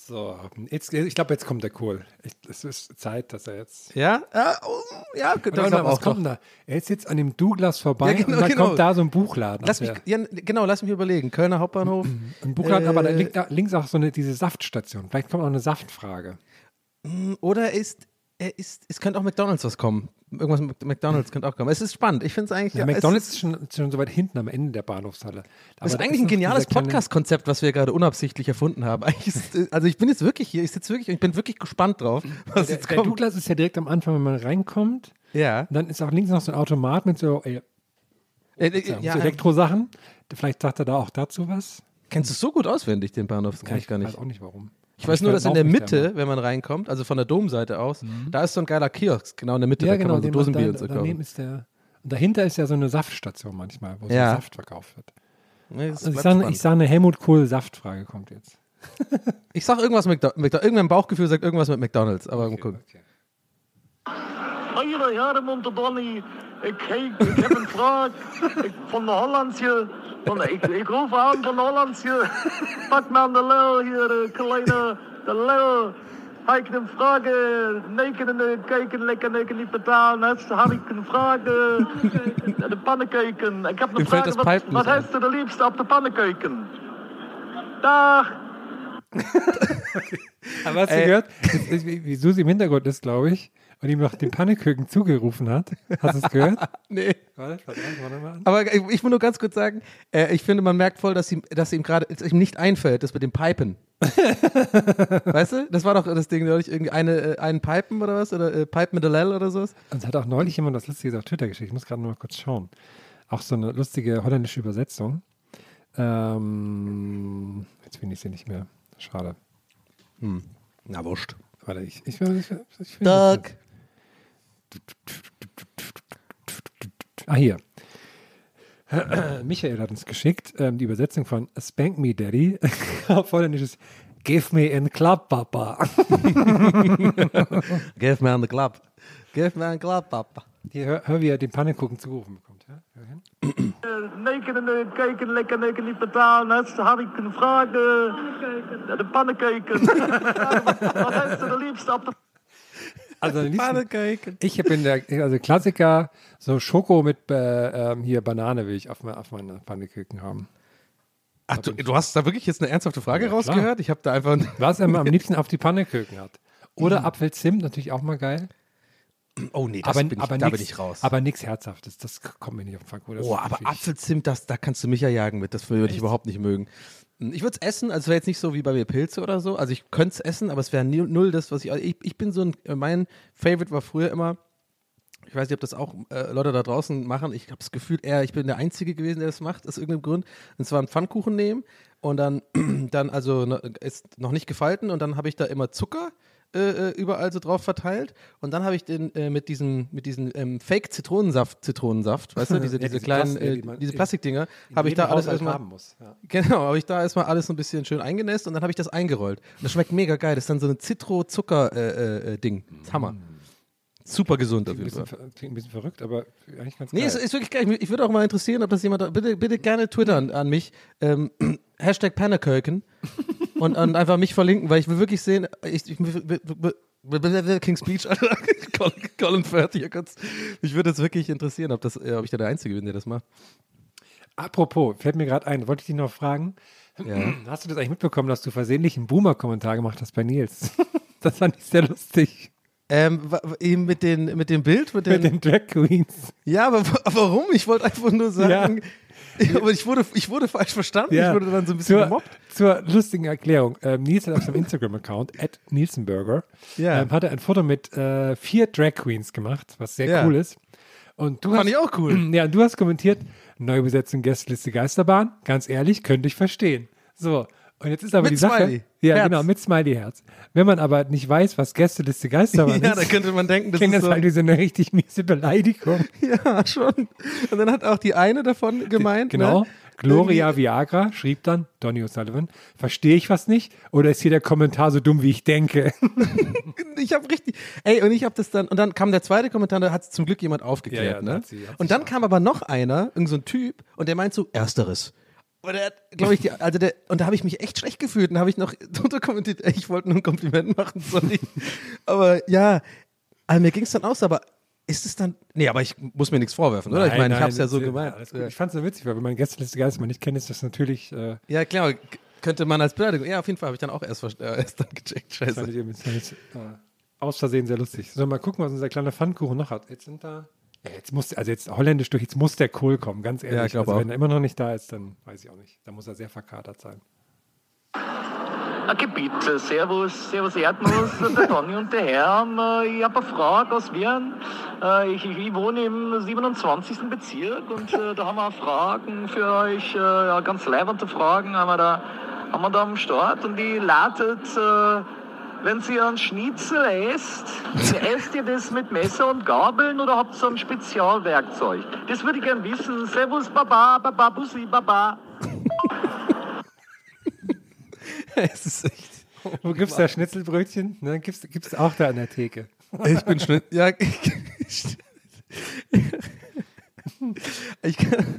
So, jetzt, ich glaube, jetzt kommt der Kohl. Es ist Zeit, dass er jetzt. Ja? Ja, oh, ja aber was auch kommt noch. da? Er ist jetzt an dem Douglas vorbei Ja, genau, und dann genau. kommt da so ein Buchladen. Lass mich, ja, genau, lass mich überlegen. Kölner Hauptbahnhof. ein Buchladen, aber da äh, liegt da links auch so eine, diese Saftstation. Vielleicht kommt auch eine Saftfrage. Oder ist, er ist, es könnte auch McDonalds was kommen. Irgendwas mit McDonalds könnte auch kommen. Es ist spannend. Ich finde es eigentlich. Ja, ja, McDonalds ist schon, schon so weit hinten am Ende der Bahnhofshalle. das ist Aber eigentlich ein noch geniales Podcast-Konzept, was wir gerade unabsichtlich erfunden haben. Ist, äh, also ich bin jetzt wirklich hier, ich sitze wirklich, ich bin wirklich gespannt drauf, was Der, jetzt der kommt. Douglas ist ja direkt am Anfang, wenn man reinkommt. Ja. Dann ist auch links noch so ein Automat mit so, äh, Äh, äh, so ja, Elektrosachen. Vielleicht sagt er da auch dazu was. Kennst du so gut auswendig, den Bahnhof? Das kann ich gar nicht. weiß auch nicht warum. Ich weiß nur, dass in der Mitte, wenn man reinkommt, also von der Domseite aus, da ist so ein geiler Kiosk, genau in der Mitte, Ja, da kann genau. man so den- Dosenbier und so kaufen. ist der. Und dahinter ist ja so eine Saftstation manchmal, wo Ja. so Saft verkauft wird. Nee, Also ich sage spannend. ich sag eine Helmut Kohl Saftfrage kommt jetzt. Ich sag irgendwas mit McDonalds. Irgendein Bauchgefühl sagt irgendwas mit McDonalds, aber mal gucken. Hele heren om te Donny. Ik, ik heb een vraag ik, van de Hollandse. Van, ik, ik roep aan van de Hollandse. Pak me aan de lel hier, eh, kleine. De lel. Heb ik een vraag? Neken en eh, kijken, lekker neken niet betalen. Heb heb ik een vraag? De pannenkuiken. Ik heb een vraag. Wat, wat heeft u de liefste op de pannenkuiken? Dag. Aber hast du gehört, das ist, wie wie Susi im Hintergrund ist, glaube ich, und ihm noch den Pannekuchen zugerufen hat? Hast du es gehört? Nee. Warte, warte, warte mal an. Aber ich, ich will nur ganz kurz sagen, äh, ich finde, man merkt voll, dass ihm, dass ihm gerade ihm nicht einfällt, das mit dem Pipen. weißt du? Das war doch das Ding, neulich irgendwie eine, äh, einen Pipen oder was? Oder äh, Pipe mit a Lel oder sowas? Und es hat auch neulich jemand was Lustiges auf Twitter geschickt. Ich muss gerade noch mal kurz schauen. Auch so eine lustige holländische Übersetzung. Ähm, jetzt finde ich sie nicht mehr. Schade. Hm. Na, wurscht. Warte, ich, ich, ich, ich, ich finde Doug. Ah, hier. Michael hat uns geschickt ähm, die Übersetzung von Spank Me Daddy. Auf Holländisch ist Give me a club, Papa. Give me an the club. Give me an club, Papa. Hier, hör, hör wie er den Pannekuchen zugerufen bekommt. Ja? Hör hin. Neken en eh, kijken, lekker neken niet betalen. Heb heb ik een vraag? De pannenkuiken. Wat heeft u de liefste op de Also liebsten- ich bin der also Klassiker, so Schoko mit äh, ähm, hier Banane will ich auf, mein, auf meine Pannekuchen haben. Ach, du, du hast da wirklich jetzt eine ernsthafte Frage Ja, klar. rausgehört? Ich habe da einfach. Was er am liebsten auf die Pannekuchen hat. Oder Apfelzimt, natürlich auch mal geil. Oh nee, das aber, bin ich, aber da nix, bin ich raus. Aber nichts Herzhaftes, das kommt mir nicht auf den Fang. Oh, aber Apfelzimt, das, da kannst du mich ja jagen mit. Das würde ich überhaupt nicht mögen. Ich würde es essen, also es wäre jetzt nicht so wie bei mir Pilze oder so. Also ich könnte es essen, aber es wäre null, das, was ich, also ich. Ich bin so ein. Mein Favorite war früher immer. Ich weiß nicht, ob das auch äh, Leute da draußen machen. Ich habe das Gefühl, eher, ich bin der Einzige gewesen, der das macht, aus irgendeinem Grund. Und zwar einen Pfannkuchen nehmen und dann, dann also ne, ist noch nicht gefalten und dann habe ich da immer Zucker äh, äh, überall so drauf verteilt und dann habe ich den äh, mit diesen mit diesen ähm, Fake Zitronensaft Zitronensaft, weißt du, diese, Ja, diese diese kleinen Plas- ja, äh, die man diese in- Plastikdinger, in habe ich da alles Haushalt erstmal haben muss, ja. Genau, habe ich da erstmal alles so ein bisschen schön eingenässt und dann habe ich das eingerollt. Und das schmeckt mega geil. Das ist dann so ein Zitro-Zucker-Ding. Äh, äh, ist Hammer. Super gesund auf jeden Fall. klingt ein bisschen verrückt, aber eigentlich ganz Nee, geil. ist, ist wirklich geil. Ich, würde auch mal interessieren, ob das jemand. da- Bitte, bitte gerne twittern an mich. Ähm, Hashtag Panaköken und, und einfach mich verlinken, weil ich will wirklich sehen. Ich, ich, King's Speech, Alter. Colin, Colin Firth hier kurz. Mich würde es wirklich interessieren, ob, das, äh, ob ich da der Einzige bin, der das macht. Apropos, fällt mir gerade ein, wollte ich dich noch fragen. Ja. Hast du das eigentlich mitbekommen, dass du versehentlich einen Boomer-Kommentar gemacht hast bei Nils? das fand ich sehr lustig. Ähm, eben mit, den, mit dem Bild, mit den, Mit den Drag Queens. Ja, aber wa- warum? Ich wollte einfach nur sagen, aber ich wurde, ich wurde falsch verstanden. Ich wurde dann so ein bisschen zur, gemobbt. Zur lustigen Erklärung. Ähm, Nils hat auf seinem Instagram-Account, at Nielsenberger, Ja. ähm, hat er ein Foto mit äh, vier Drag Queens gemacht, was sehr Ja. cool ist. Und du Fand hast, ich auch cool. Ja, und du hast kommentiert, Neubesetzung Gästeliste Geisterbahn, ganz ehrlich, könnte ich verstehen. So, und jetzt ist aber Mit die Sache. Smiley. Ja, Herz. genau, mit Smiley-Herz. Wenn man aber nicht weiß, was Gästeliste Geisterbahn Ja, ist, da könnte man denken, das ist das so- halt wie so eine richtig miese Beleidigung. Ja, schon. Und dann hat auch die eine davon gemeint. Genau. Ne? Gloria Viagra schrieb dann, Donny O'Sullivan, verstehe ich was nicht? Oder ist hier der Kommentar so dumm, wie ich denke? Ich habe richtig. Ey, und ich habe das dann. Und dann kam der zweite Kommentar, da hat zum Glück jemand aufgeklärt. Ja, ja, ne? hat sie- hat und dann kam aber noch einer, irgend so ein Typ, und der meint so: Ersteres. Und er hat, glaube ich, die, also der, und da habe ich mich echt schlecht gefühlt. Und habe ich noch drunter kommentiert, ey, ich wollte nur ein Kompliment machen, sorry. aber ja, also mir ging es dann aus, aber ist es dann. Nee, aber ich muss mir nichts vorwerfen, oder? ich Nein, meine, ich habe es ja das so gemeint. gut. Ich fand es so witzig, weil wenn man Gästeliste Geist mal nicht kennt, ist das natürlich. Äh, Ja, klar, könnte man als Beleidigung. Ja, auf jeden Fall habe ich dann auch erst, äh, erst dann gecheckt. das Scheiße. fand ich irgendwie ziemlich, äh, aus Versehen sehr lustig. Sollen wir mal gucken, was unser kleiner Pfannkuchen noch hat. Jetzt sind da. Ja, jetzt muss, also jetzt holländisch durch, jetzt muss der Kohl kommen, ganz ehrlich. Ja, ich also auch. wenn er immer noch nicht da ist, dann weiß ich auch nicht. Dann muss er sehr verkatert sein. Okay, bitte. Servus, Servus Erdnuss, der Donny und der Herr. Äh, Ich habe eine Frage aus Wien. Äh, Ich, ich, ich wohne im 27. Bezirk und äh, da haben wir Fragen für euch, äh, ja, ganz leibende Fragen haben wir da, haben wir da am Start und die lautet, äh, wenn ihr einen Schnitzel esst, esst ihr das mit Messer und Gabeln oder habt ihr so ein Spezialwerkzeug? Das würde ich gern wissen. Servus, Baba, Baba, Bussi, Baba. es ist echt. Wo gibt's da Schnitzelbrötchen? Ne, gibt's, gibt's auch da an der Theke. Ich bin schnell. Ja, ich kann.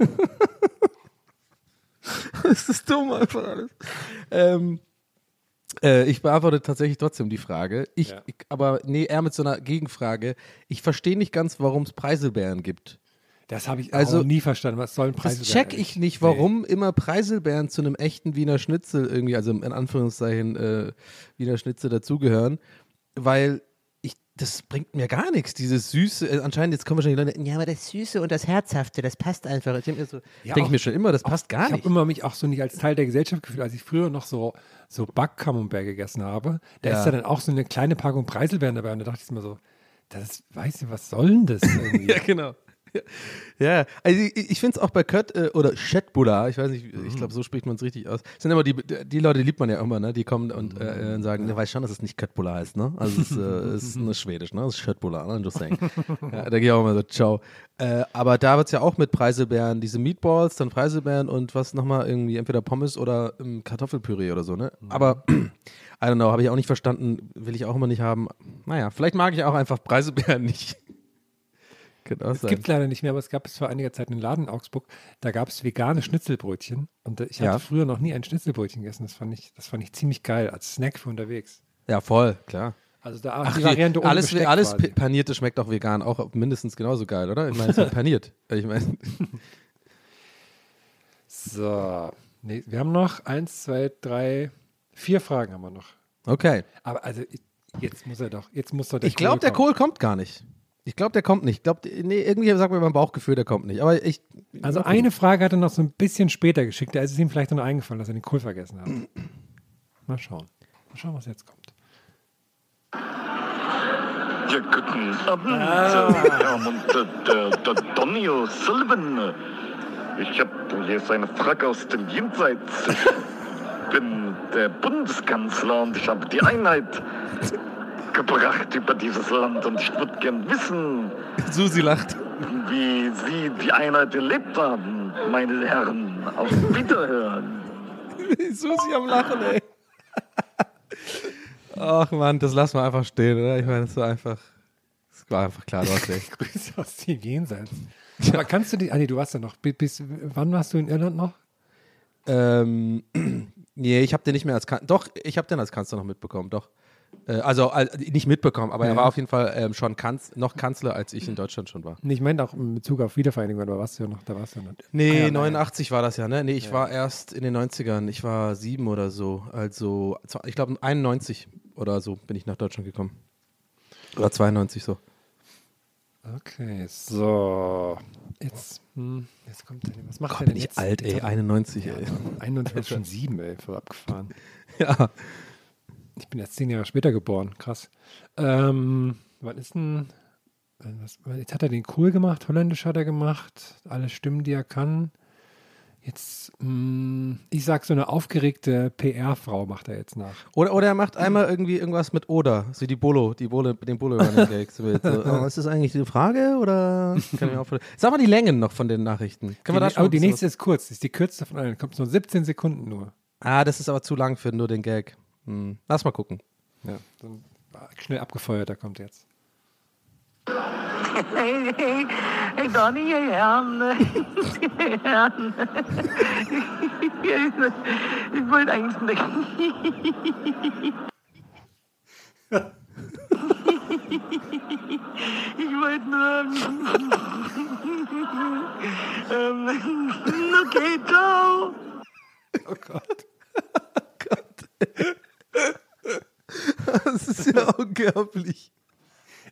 Es ist dumm einfach alles. Ähm, äh, ich beantworte tatsächlich trotzdem die Frage. Ich, Ja. ich, aber nee, eher mit so einer Gegenfrage. Ich verstehe nicht ganz, warum es Preiselbeeren gibt. Das habe ich Also, auch nie verstanden. Was sollen Preise Das check ich nicht, warum immer Preiselbeeren zu einem echten Wiener Schnitzel irgendwie, also in Anführungszeichen äh, Wiener Schnitzel dazugehören, weil das bringt mir gar nichts, dieses Süße. Äh, anscheinend, jetzt kommen wahrscheinlich Leute, ja, aber das Süße und das Herzhafte, das passt einfach. Ich denke Ja, denk auch- ich mir schon immer, das passt gar ich habe nicht. immer mich auch so nicht als Teil der Gesellschaft gefühlt, als ich früher noch so, so Backcamembert gegessen habe. Da Ja. ist ja dann auch so eine kleine Packung Preiselbeeren dabei und da dachte ich mir so, das weiß ich, was soll denn das irgendwie? Ja, genau. Ja, ja. also ich, ich finde es auch bei Kött äh, oder Chetbula, ich weiß nicht, ich glaube, so spricht man es richtig aus. Sind immer die, die Leute, die liebt man ja immer, ne? Die kommen und äh, äh, sagen, ne, weiß schon, dass es nicht Köttbula heißt, ne? Also es ist, äh, ist nur Schwedisch, ne? Es ist Chetbula, ne? Just saying. ja, da gehe ich auch immer so, ciao. Äh, aber da wird es ja auch mit Preiselbeeren, diese Meatballs, dann Preiselbeeren und was nochmal irgendwie, entweder Pommes oder ähm, Kartoffelpüree oder so, ne? Aber I don't know, habe ich auch nicht verstanden, will ich auch immer nicht haben. Naja, vielleicht mag ich auch einfach Preiselbeeren nicht. Es gibt leider nicht mehr, aber es gab es vor einiger Zeit einen Laden in Augsburg, da gab es vegane Schnitzelbrötchen und äh, ich hatte Ja. früher noch nie ein Schnitzelbrötchen gegessen. Das fand ich, das fand ich ziemlich geil als Snack für unterwegs. Ja, voll, klar. Also da Ach, die Variante ohne alles, Besteck alles quasi. panierte schmeckt auch vegan auch mindestens genauso geil, oder? Ich meine, es ist paniert. Ich meine, So, nee, wir haben noch eins, zwei, drei, vier Fragen haben wir noch. okay. Aber also jetzt muss er doch, jetzt muss doch der Ich glaube, der. Kohl kommt gar nicht. Ich glaube, der kommt nicht. Ich glaube, nee, irgendwie sagt mir mein Bauchgefühl, der kommt nicht. Aber ich. Also eine Frage hat er noch so ein bisschen später geschickt. Da ist es ihm vielleicht noch eingefallen, dass er den Kohl vergessen hat. Mal schauen. Mal schauen, was jetzt kommt. Ja, guten Abend, Herr und der, der Donny O'Sullivan. Ich habe jetzt eine Frage aus dem Jenseits. Ich bin der Bundeskanzler und ich habe die Einheit gebracht über dieses Land und ich würde gern wissen, Susi lacht. wie Sie die Einheit erlebt haben, meine Herren. Auf Wiederhören. Susi am Lachen, ey. Ach Mann, das lassen wir einfach stehen, oder? Ich meine, das war einfach. Es war einfach klar, du hast recht. Grüße aus dem Jenseits. Aber kannst du die, ah nee, du warst ja noch, bis, bis, wann warst du in Irland noch? Ähm, nee, ich habe den nicht mehr als Kanzler. Doch, ich habe den als Kanzler noch mitbekommen, doch. Äh, also nicht mitbekommen, aber er Ja. war auf jeden Fall ähm, schon Kanz noch Kanzler, als ich in Deutschland schon war. Nee, ich meine auch in Bezug auf Wiedervereinigung, aber warst du ja noch, da warst du ja noch. Nee, Ah ja, 89 war das ja, ne? Nee, ich war erst in den 90ern. Ich war sieben oder so. Also, ich glaube, 91 oder so bin ich nach Deutschland gekommen. Oder 92 so. Okay, so. Jetzt, hm, jetzt kommt der, was macht Gott, der bin denn ich jetzt? alt, ey. 91, ey. 91 ist schon sieben, ey, voll abgefahren. Ja. Ich bin erst zehn Jahre später geboren, krass. Ähm, wann ist denn, was, jetzt hat er den Kohl gemacht, Holländisch hat er gemacht, alle Stimmen, die er kann. Jetzt, mh, ich sag so eine aufgeregte PR-Frau macht er jetzt nach. Oder, oder er macht einmal irgendwie irgendwas mit Oder, so die Bolo, die Bolo, den Bolo Running Gag. So, jetzt oh, ist das eigentlich die Frage oder? Kann ich mir auch vorstellen. Sag mal die Längen noch von den Nachrichten. Können wir da die, schon oh, die nächste ist kurz, ist die kürzeste von allen, kommt nur 17 Sekunden nur. Ah, das ist aber zu lang für nur den Gag. Hm. Lass mal gucken. Ja, ein schnell abgefeuerter kommt jetzt. Hey, hey, hey, Donny, hey, Herrn. Hey, Herrn. Ich wollte eigentlich nicht. Ich wollte nur. Ähm, okay, ciao. Oh Gott. Das ist ja unglaublich.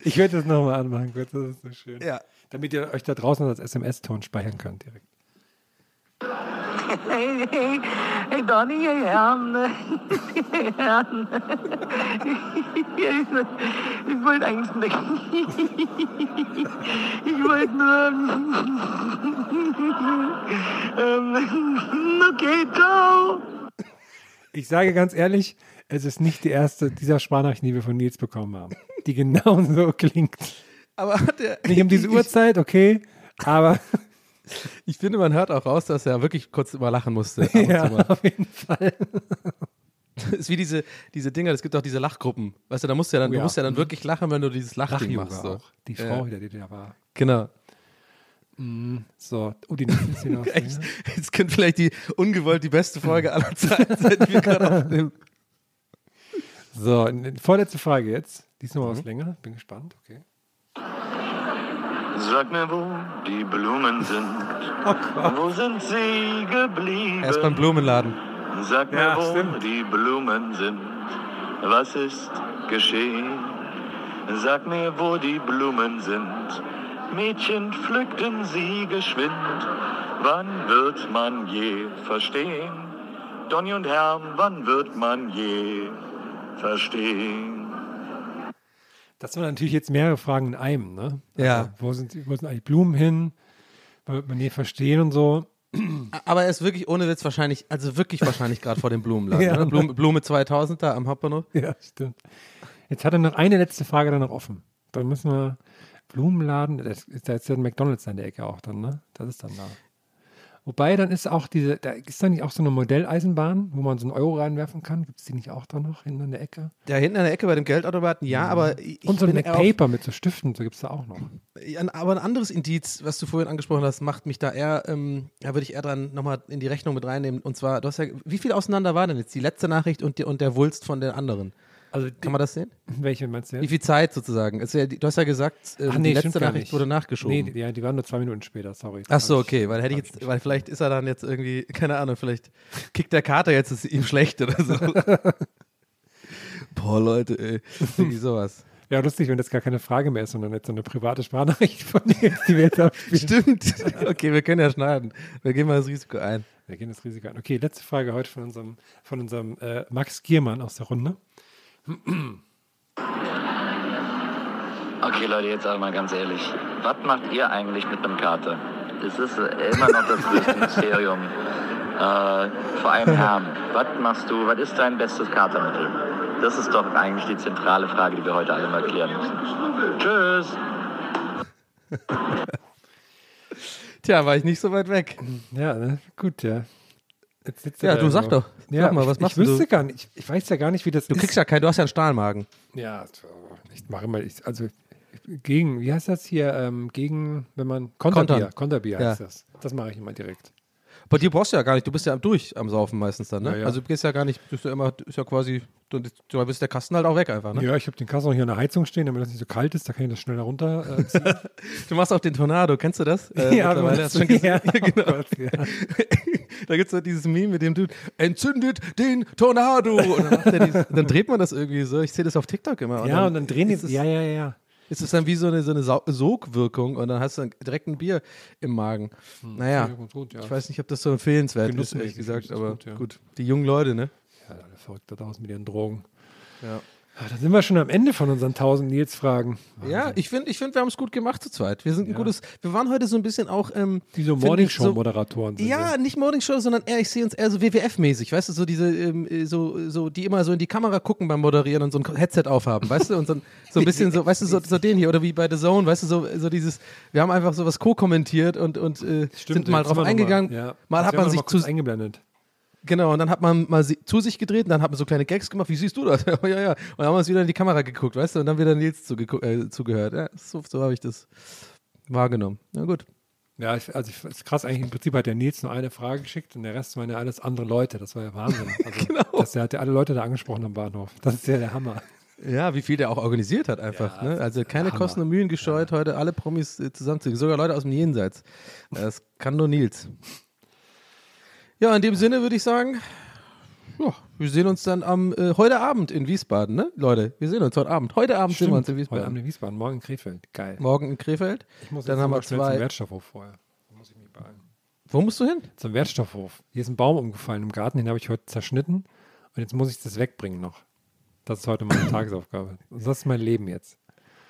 Ich werde das nochmal anmachen, kurz, das ist so schön. Ja. Damit ihr euch da draußen als SMS-Ton speichern könnt direkt. Hey, hey, hey, Donny, hey, Herrn. Hey, Herrn. Ich wollte eigentlich nicht. Ich wollte nur. Ähm, okay, ciao. Ich sage ganz ehrlich, es ist nicht die erste dieser Sprachnachrichten, die wir von Nils bekommen haben, die genau so klingt. Aber hat er. Nicht um diese Uhrzeit, okay, aber Ich finde, man hört auch raus, dass er wirklich kurz immer lachen musste. ja, auf jeden Fall. Das ist wie diese, diese Dinger, es gibt auch diese Lachgruppen. Weißt du, da musst du ja dann, Oh ja. du musst ja dann wirklich lachen, wenn du dieses Lachding machst. So. Die Ja. Frau, die da war. Genau. Mm, So, oh, die. Echt? Jetzt könnte vielleicht die ungewollt die beste Folge aller Zeiten sein, die wir gerade aufnehmen. So, vorletzte Frage jetzt. Die ist noch Mhm. was länger. Bin gespannt. Okay. Sag mir, wo die Blumen sind. Wo sind sie geblieben? Erst beim Blumenladen. Sag mir, Ja, wo stimmt. die Blumen sind. Was ist geschehen? Sag mir, wo die Blumen sind. Mädchen pflückten sie geschwind. Wann wird man je verstehen? Donny und Herm, wann wird man je verstehen? Das waren natürlich jetzt mehrere Fragen in einem, ne? Ja. Also, wo, sind, wo sind eigentlich Blumen hin? Wird man die verstehen und so? Aber er ist wirklich ohne Witz wahrscheinlich, also wirklich wahrscheinlich gerade vor dem Blumenladen. Ja. Oder? Blume, Blume 2000 da am Hauptbahnhof. Ja, stimmt. Jetzt hat er noch eine letzte Frage dann noch offen. Dann müssen wir Blumenladen, das ist, da ist ja ein McDonalds an der Ecke auch dann, ne? Das ist dann da. Wobei, dann ist auch diese, da ist da nicht auch so eine Modelleisenbahn, wo man so einen Euro reinwerfen kann? Gibt es die nicht auch da noch hinten an der Ecke? Da hinten an der Ecke bei dem Geldautomaten, ja, aber ich und so ein McPaper mit so Stiften, so gibt es da auch noch. Aber ein anderes Indiz, was du vorhin angesprochen hast, macht mich da eher, ähm, da würde ich eher dran nochmal in die Rechnung mit reinnehmen. Und zwar, du hast ja, wie viel auseinander war denn jetzt die letzte Nachricht und, die, und der Wulst von den anderen? Also Kann man das sehen? Welche meinst du Wie jetzt? viel Zeit sozusagen? Ja, die- du hast ja gesagt, ähm, Ach nee, die letzte Nachricht wurde nachgeschoben. Nee, die, ja, die waren nur zwei Minuten später, sorry. Ach so, okay, weil hätte ich jetzt, weil vielleicht ist er dann jetzt irgendwie, keine Ahnung, vielleicht kickt der Kater jetzt, ist ihm schlecht oder so. Boah, Leute, ey, irgendwie sowas. Ja, lustig, wenn das gar keine Frage mehr ist, sondern jetzt so eine private Sprachnachricht von dir, die wir jetzt abspielen. Stimmt. Okay, wir können ja schneiden. Wir gehen mal das Risiko ein. Wir gehen das Risiko ein. Okay, letzte Frage heute von unserem, von unserem äh, Max Giermann aus der Runde. Okay, Leute, jetzt aber mal ganz ehrlich. Was macht ihr eigentlich mit einem Kater? Das ist immer noch das größte Mysterium. Äh, vor allem Herrn, was machst du, was ist dein bestes Katermittel? Das ist doch eigentlich die zentrale Frage, die wir heute alle mal klären müssen. Tschüss! Tja, war ich nicht so weit weg. Ja, ne? gut, ja. Jetzt sitzt Ja, du sag so. doch. Ja, Sag mal, ich, was machst ich du? wüsste gar nicht. Ich, ich weiß ja gar nicht, wie das Du ist. kriegst ja keinen, du hast ja einen Stahlmagen. Ja, ich mache immer, ich, also gegen, wie heißt das hier, ähm, gegen, wenn man, Konterbier. Konterbier Ja. heißt das. Das mache ich immer direkt. Bei dir brauchst du ja gar nicht, du bist ja durch am Saufen meistens dann, ne? Ja, ja. Also du gehst ja gar nicht, bist ja immer, ist ja quasi, du, du bist der Kasten halt auch weg einfach, ne? Ja, ich habe den Kasten auch hier an der Heizung stehen, damit das nicht so kalt ist, da kann ich das schneller runter äh. Du machst auch den Tornado, kennst du das? Äh, Ja, mittlerweile. Hast du du? schon gesehen? Ja, Ja, genau. oh Gott, ja. da gibt es halt dieses Meme mit dem Dude, entzündet den Tornado. Und dann, dieses, dann dreht man das irgendwie so. Ich sehe das auf TikTok immer. ja, und dann drehen die, ist es, ja, ja, ja. Ist es dann wie so eine, so eine Sogwirkung und dann hast du dann direkt ein Bier im Magen. naja, ja, ganz gut, ja. ich weiß nicht, ob das so empfehlenswert ist, Genussmäßig ehrlich gesagt, ist aber gut, ja. gut. Die jungen Leute, ne? Ja, alle verrückt da draußen mit ihren Drogen. Ja. Ah, da sind wir schon am Ende von unseren 1000 Nils-Fragen. Ja, ich finde, ich find, wir haben es gut gemacht zu zweit. Wir sind ein gutes, wir waren heute so ein bisschen auch. Ähm, Wie so find ich, Morningshow-Moderatoren sind Ja, nicht Morning Show, sondern eher, ich sehe uns eher so WWF-mäßig, weißt du, so diese, ähm, äh, so, so, die immer so in die Kamera gucken beim Moderieren und so ein Headset aufhaben, weißt du, und so, ein- so ein bisschen so, weißt du, so, so den hier oder wie bei The Zone, weißt du, so, so dieses, wir haben einfach so was co-kommentiert und, und äh, sind mal jetzt drauf wir noch eingegangen. Mal, ja. Mal Jetzt hat werden man wir sich kurz zu, eingeblendet. Genau, und dann hat man mal sie, zu sich gedreht und dann hat man so kleine Gags gemacht. Wie siehst du das? ja, ja. Und dann haben wir uns wieder in die Kamera geguckt, weißt du? Und dann wieder Nils äh, zugehört. Ja, so, so habe ich das wahrgenommen. Na gut. Ja, ich, also ich, ist krass, eigentlich im Prinzip hat der Nils nur eine Frage geschickt und der Rest waren ja alles andere Leute. Das war ja Wahnsinn. Also, Genau. Dass der hat ja alle Leute da angesprochen am Bahnhof. Das ist ja der Hammer. Ja, wie viel der auch organisiert hat einfach. Ja, ne? Also keine Hammer. Kosten und Mühen gescheut, heute alle Promis äh, zusammenzukriegen. Sogar Leute aus dem Jenseits. Das kann nur Nils. Ja, in dem Sinne würde ich sagen, ja, wir sehen uns dann am äh, heute Abend in Wiesbaden, ne? Leute, wir sehen uns heute Abend. Heute Abend sehen wir uns in Heute Wiesbaden. Abend in Wiesbaden, morgen in Krefeld. Geil. Morgen in Krefeld. Ich muss dann jetzt haben noch wir schnell zum zwei. Wertstoffhof vorher. Da muss ich mich beeilen. Wo musst du hin? Zum Wertstoffhof. Hier ist ein Baum umgefallen im Garten, den habe ich heute zerschnitten und jetzt muss ich das wegbringen noch. Das ist heute meine Tagesaufgabe. Das ist mein Leben jetzt.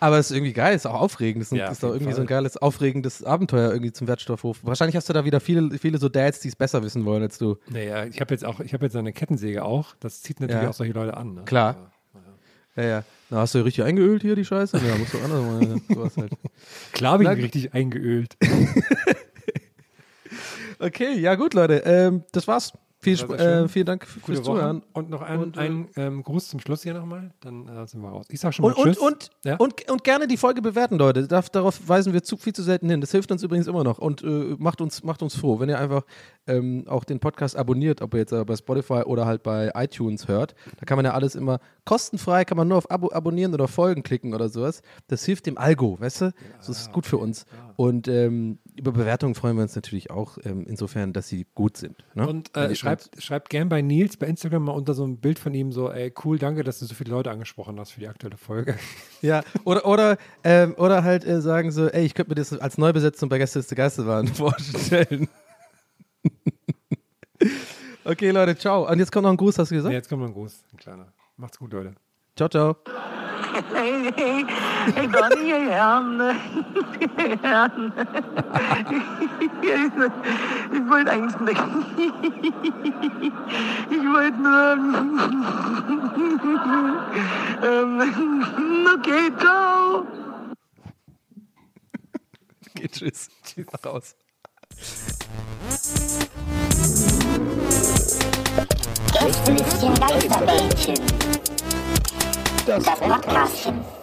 Aber es ist irgendwie geil, ist auch aufregend. Ist, Ja, ist doch jeden irgendwie so ein Fall. geiles, aufregendes Abenteuer irgendwie zum Wertstoffhof. Wahrscheinlich hast du da wieder viele, viele so Dads, die es besser wissen wollen als du. Naja, ich habe jetzt auch, ich habe jetzt eine Kettensäge auch. Das zieht natürlich Ja. auch solche Leute an. Ne? Klar. Ja, ja. Na, hast du richtig eingeölt hier, die Scheiße? Ja, musst du anders mal. Sowas halt. Klar habe ich richtig eingeölt. Okay, ja gut, Leute. Ähm, das war's. Viel, äh, vielen Dank fürs Woche. Zuhören. Und noch ein, Und, äh, ein ähm, Gruß zum Schluss hier nochmal. Dann äh, sind wir raus. Ich sag schon mal Und, Tschüss. und, ja? und, und gerne die Folge bewerten, Leute. Darauf weisen wir zu, viel zu selten hin. Das hilft uns übrigens immer noch und äh, macht, uns, macht uns froh, wenn ihr einfach ähm, auch den Podcast abonniert, ob ihr jetzt äh, bei Spotify oder halt bei iTunes hört. Da kann man ja alles immer kostenfrei, kann man nur auf Abo abonnieren oder Folgen klicken oder sowas. Das hilft dem Algo, weißt du? Das ist gut für uns. Und ähm, über Bewertungen freuen wir uns natürlich auch, ähm, insofern, dass sie gut sind. Ne? Und äh, schreibt, schreibt gern bei Nils bei Instagram mal unter so ein Bild von ihm so, ey, cool, danke, dass du so viele Leute angesprochen hast für die aktuelle Folge. Ja, oder, oder, ähm, oder halt äh, sagen so, ey, ich könnte mir das als Neubesetzung bei Gästeliste Geisterbahn vorstellen. okay, Leute, ciao. Und jetzt kommt noch ein Gruß, hast du Ja, gesagt? jetzt kommt noch ein Gruß, ein kleiner. Macht's gut, Leute. Ciao, ciao. Hey, hey, hey, Donny, hey, Herrn. Hey, Herrn. Ich wollte eigentlich nicht. Ich wollte nur. Ähm, okay, ciao. Okay, tschüss. Tschüss. Raus. Gästelistchen Geisterbällchen. Das Podcastchen.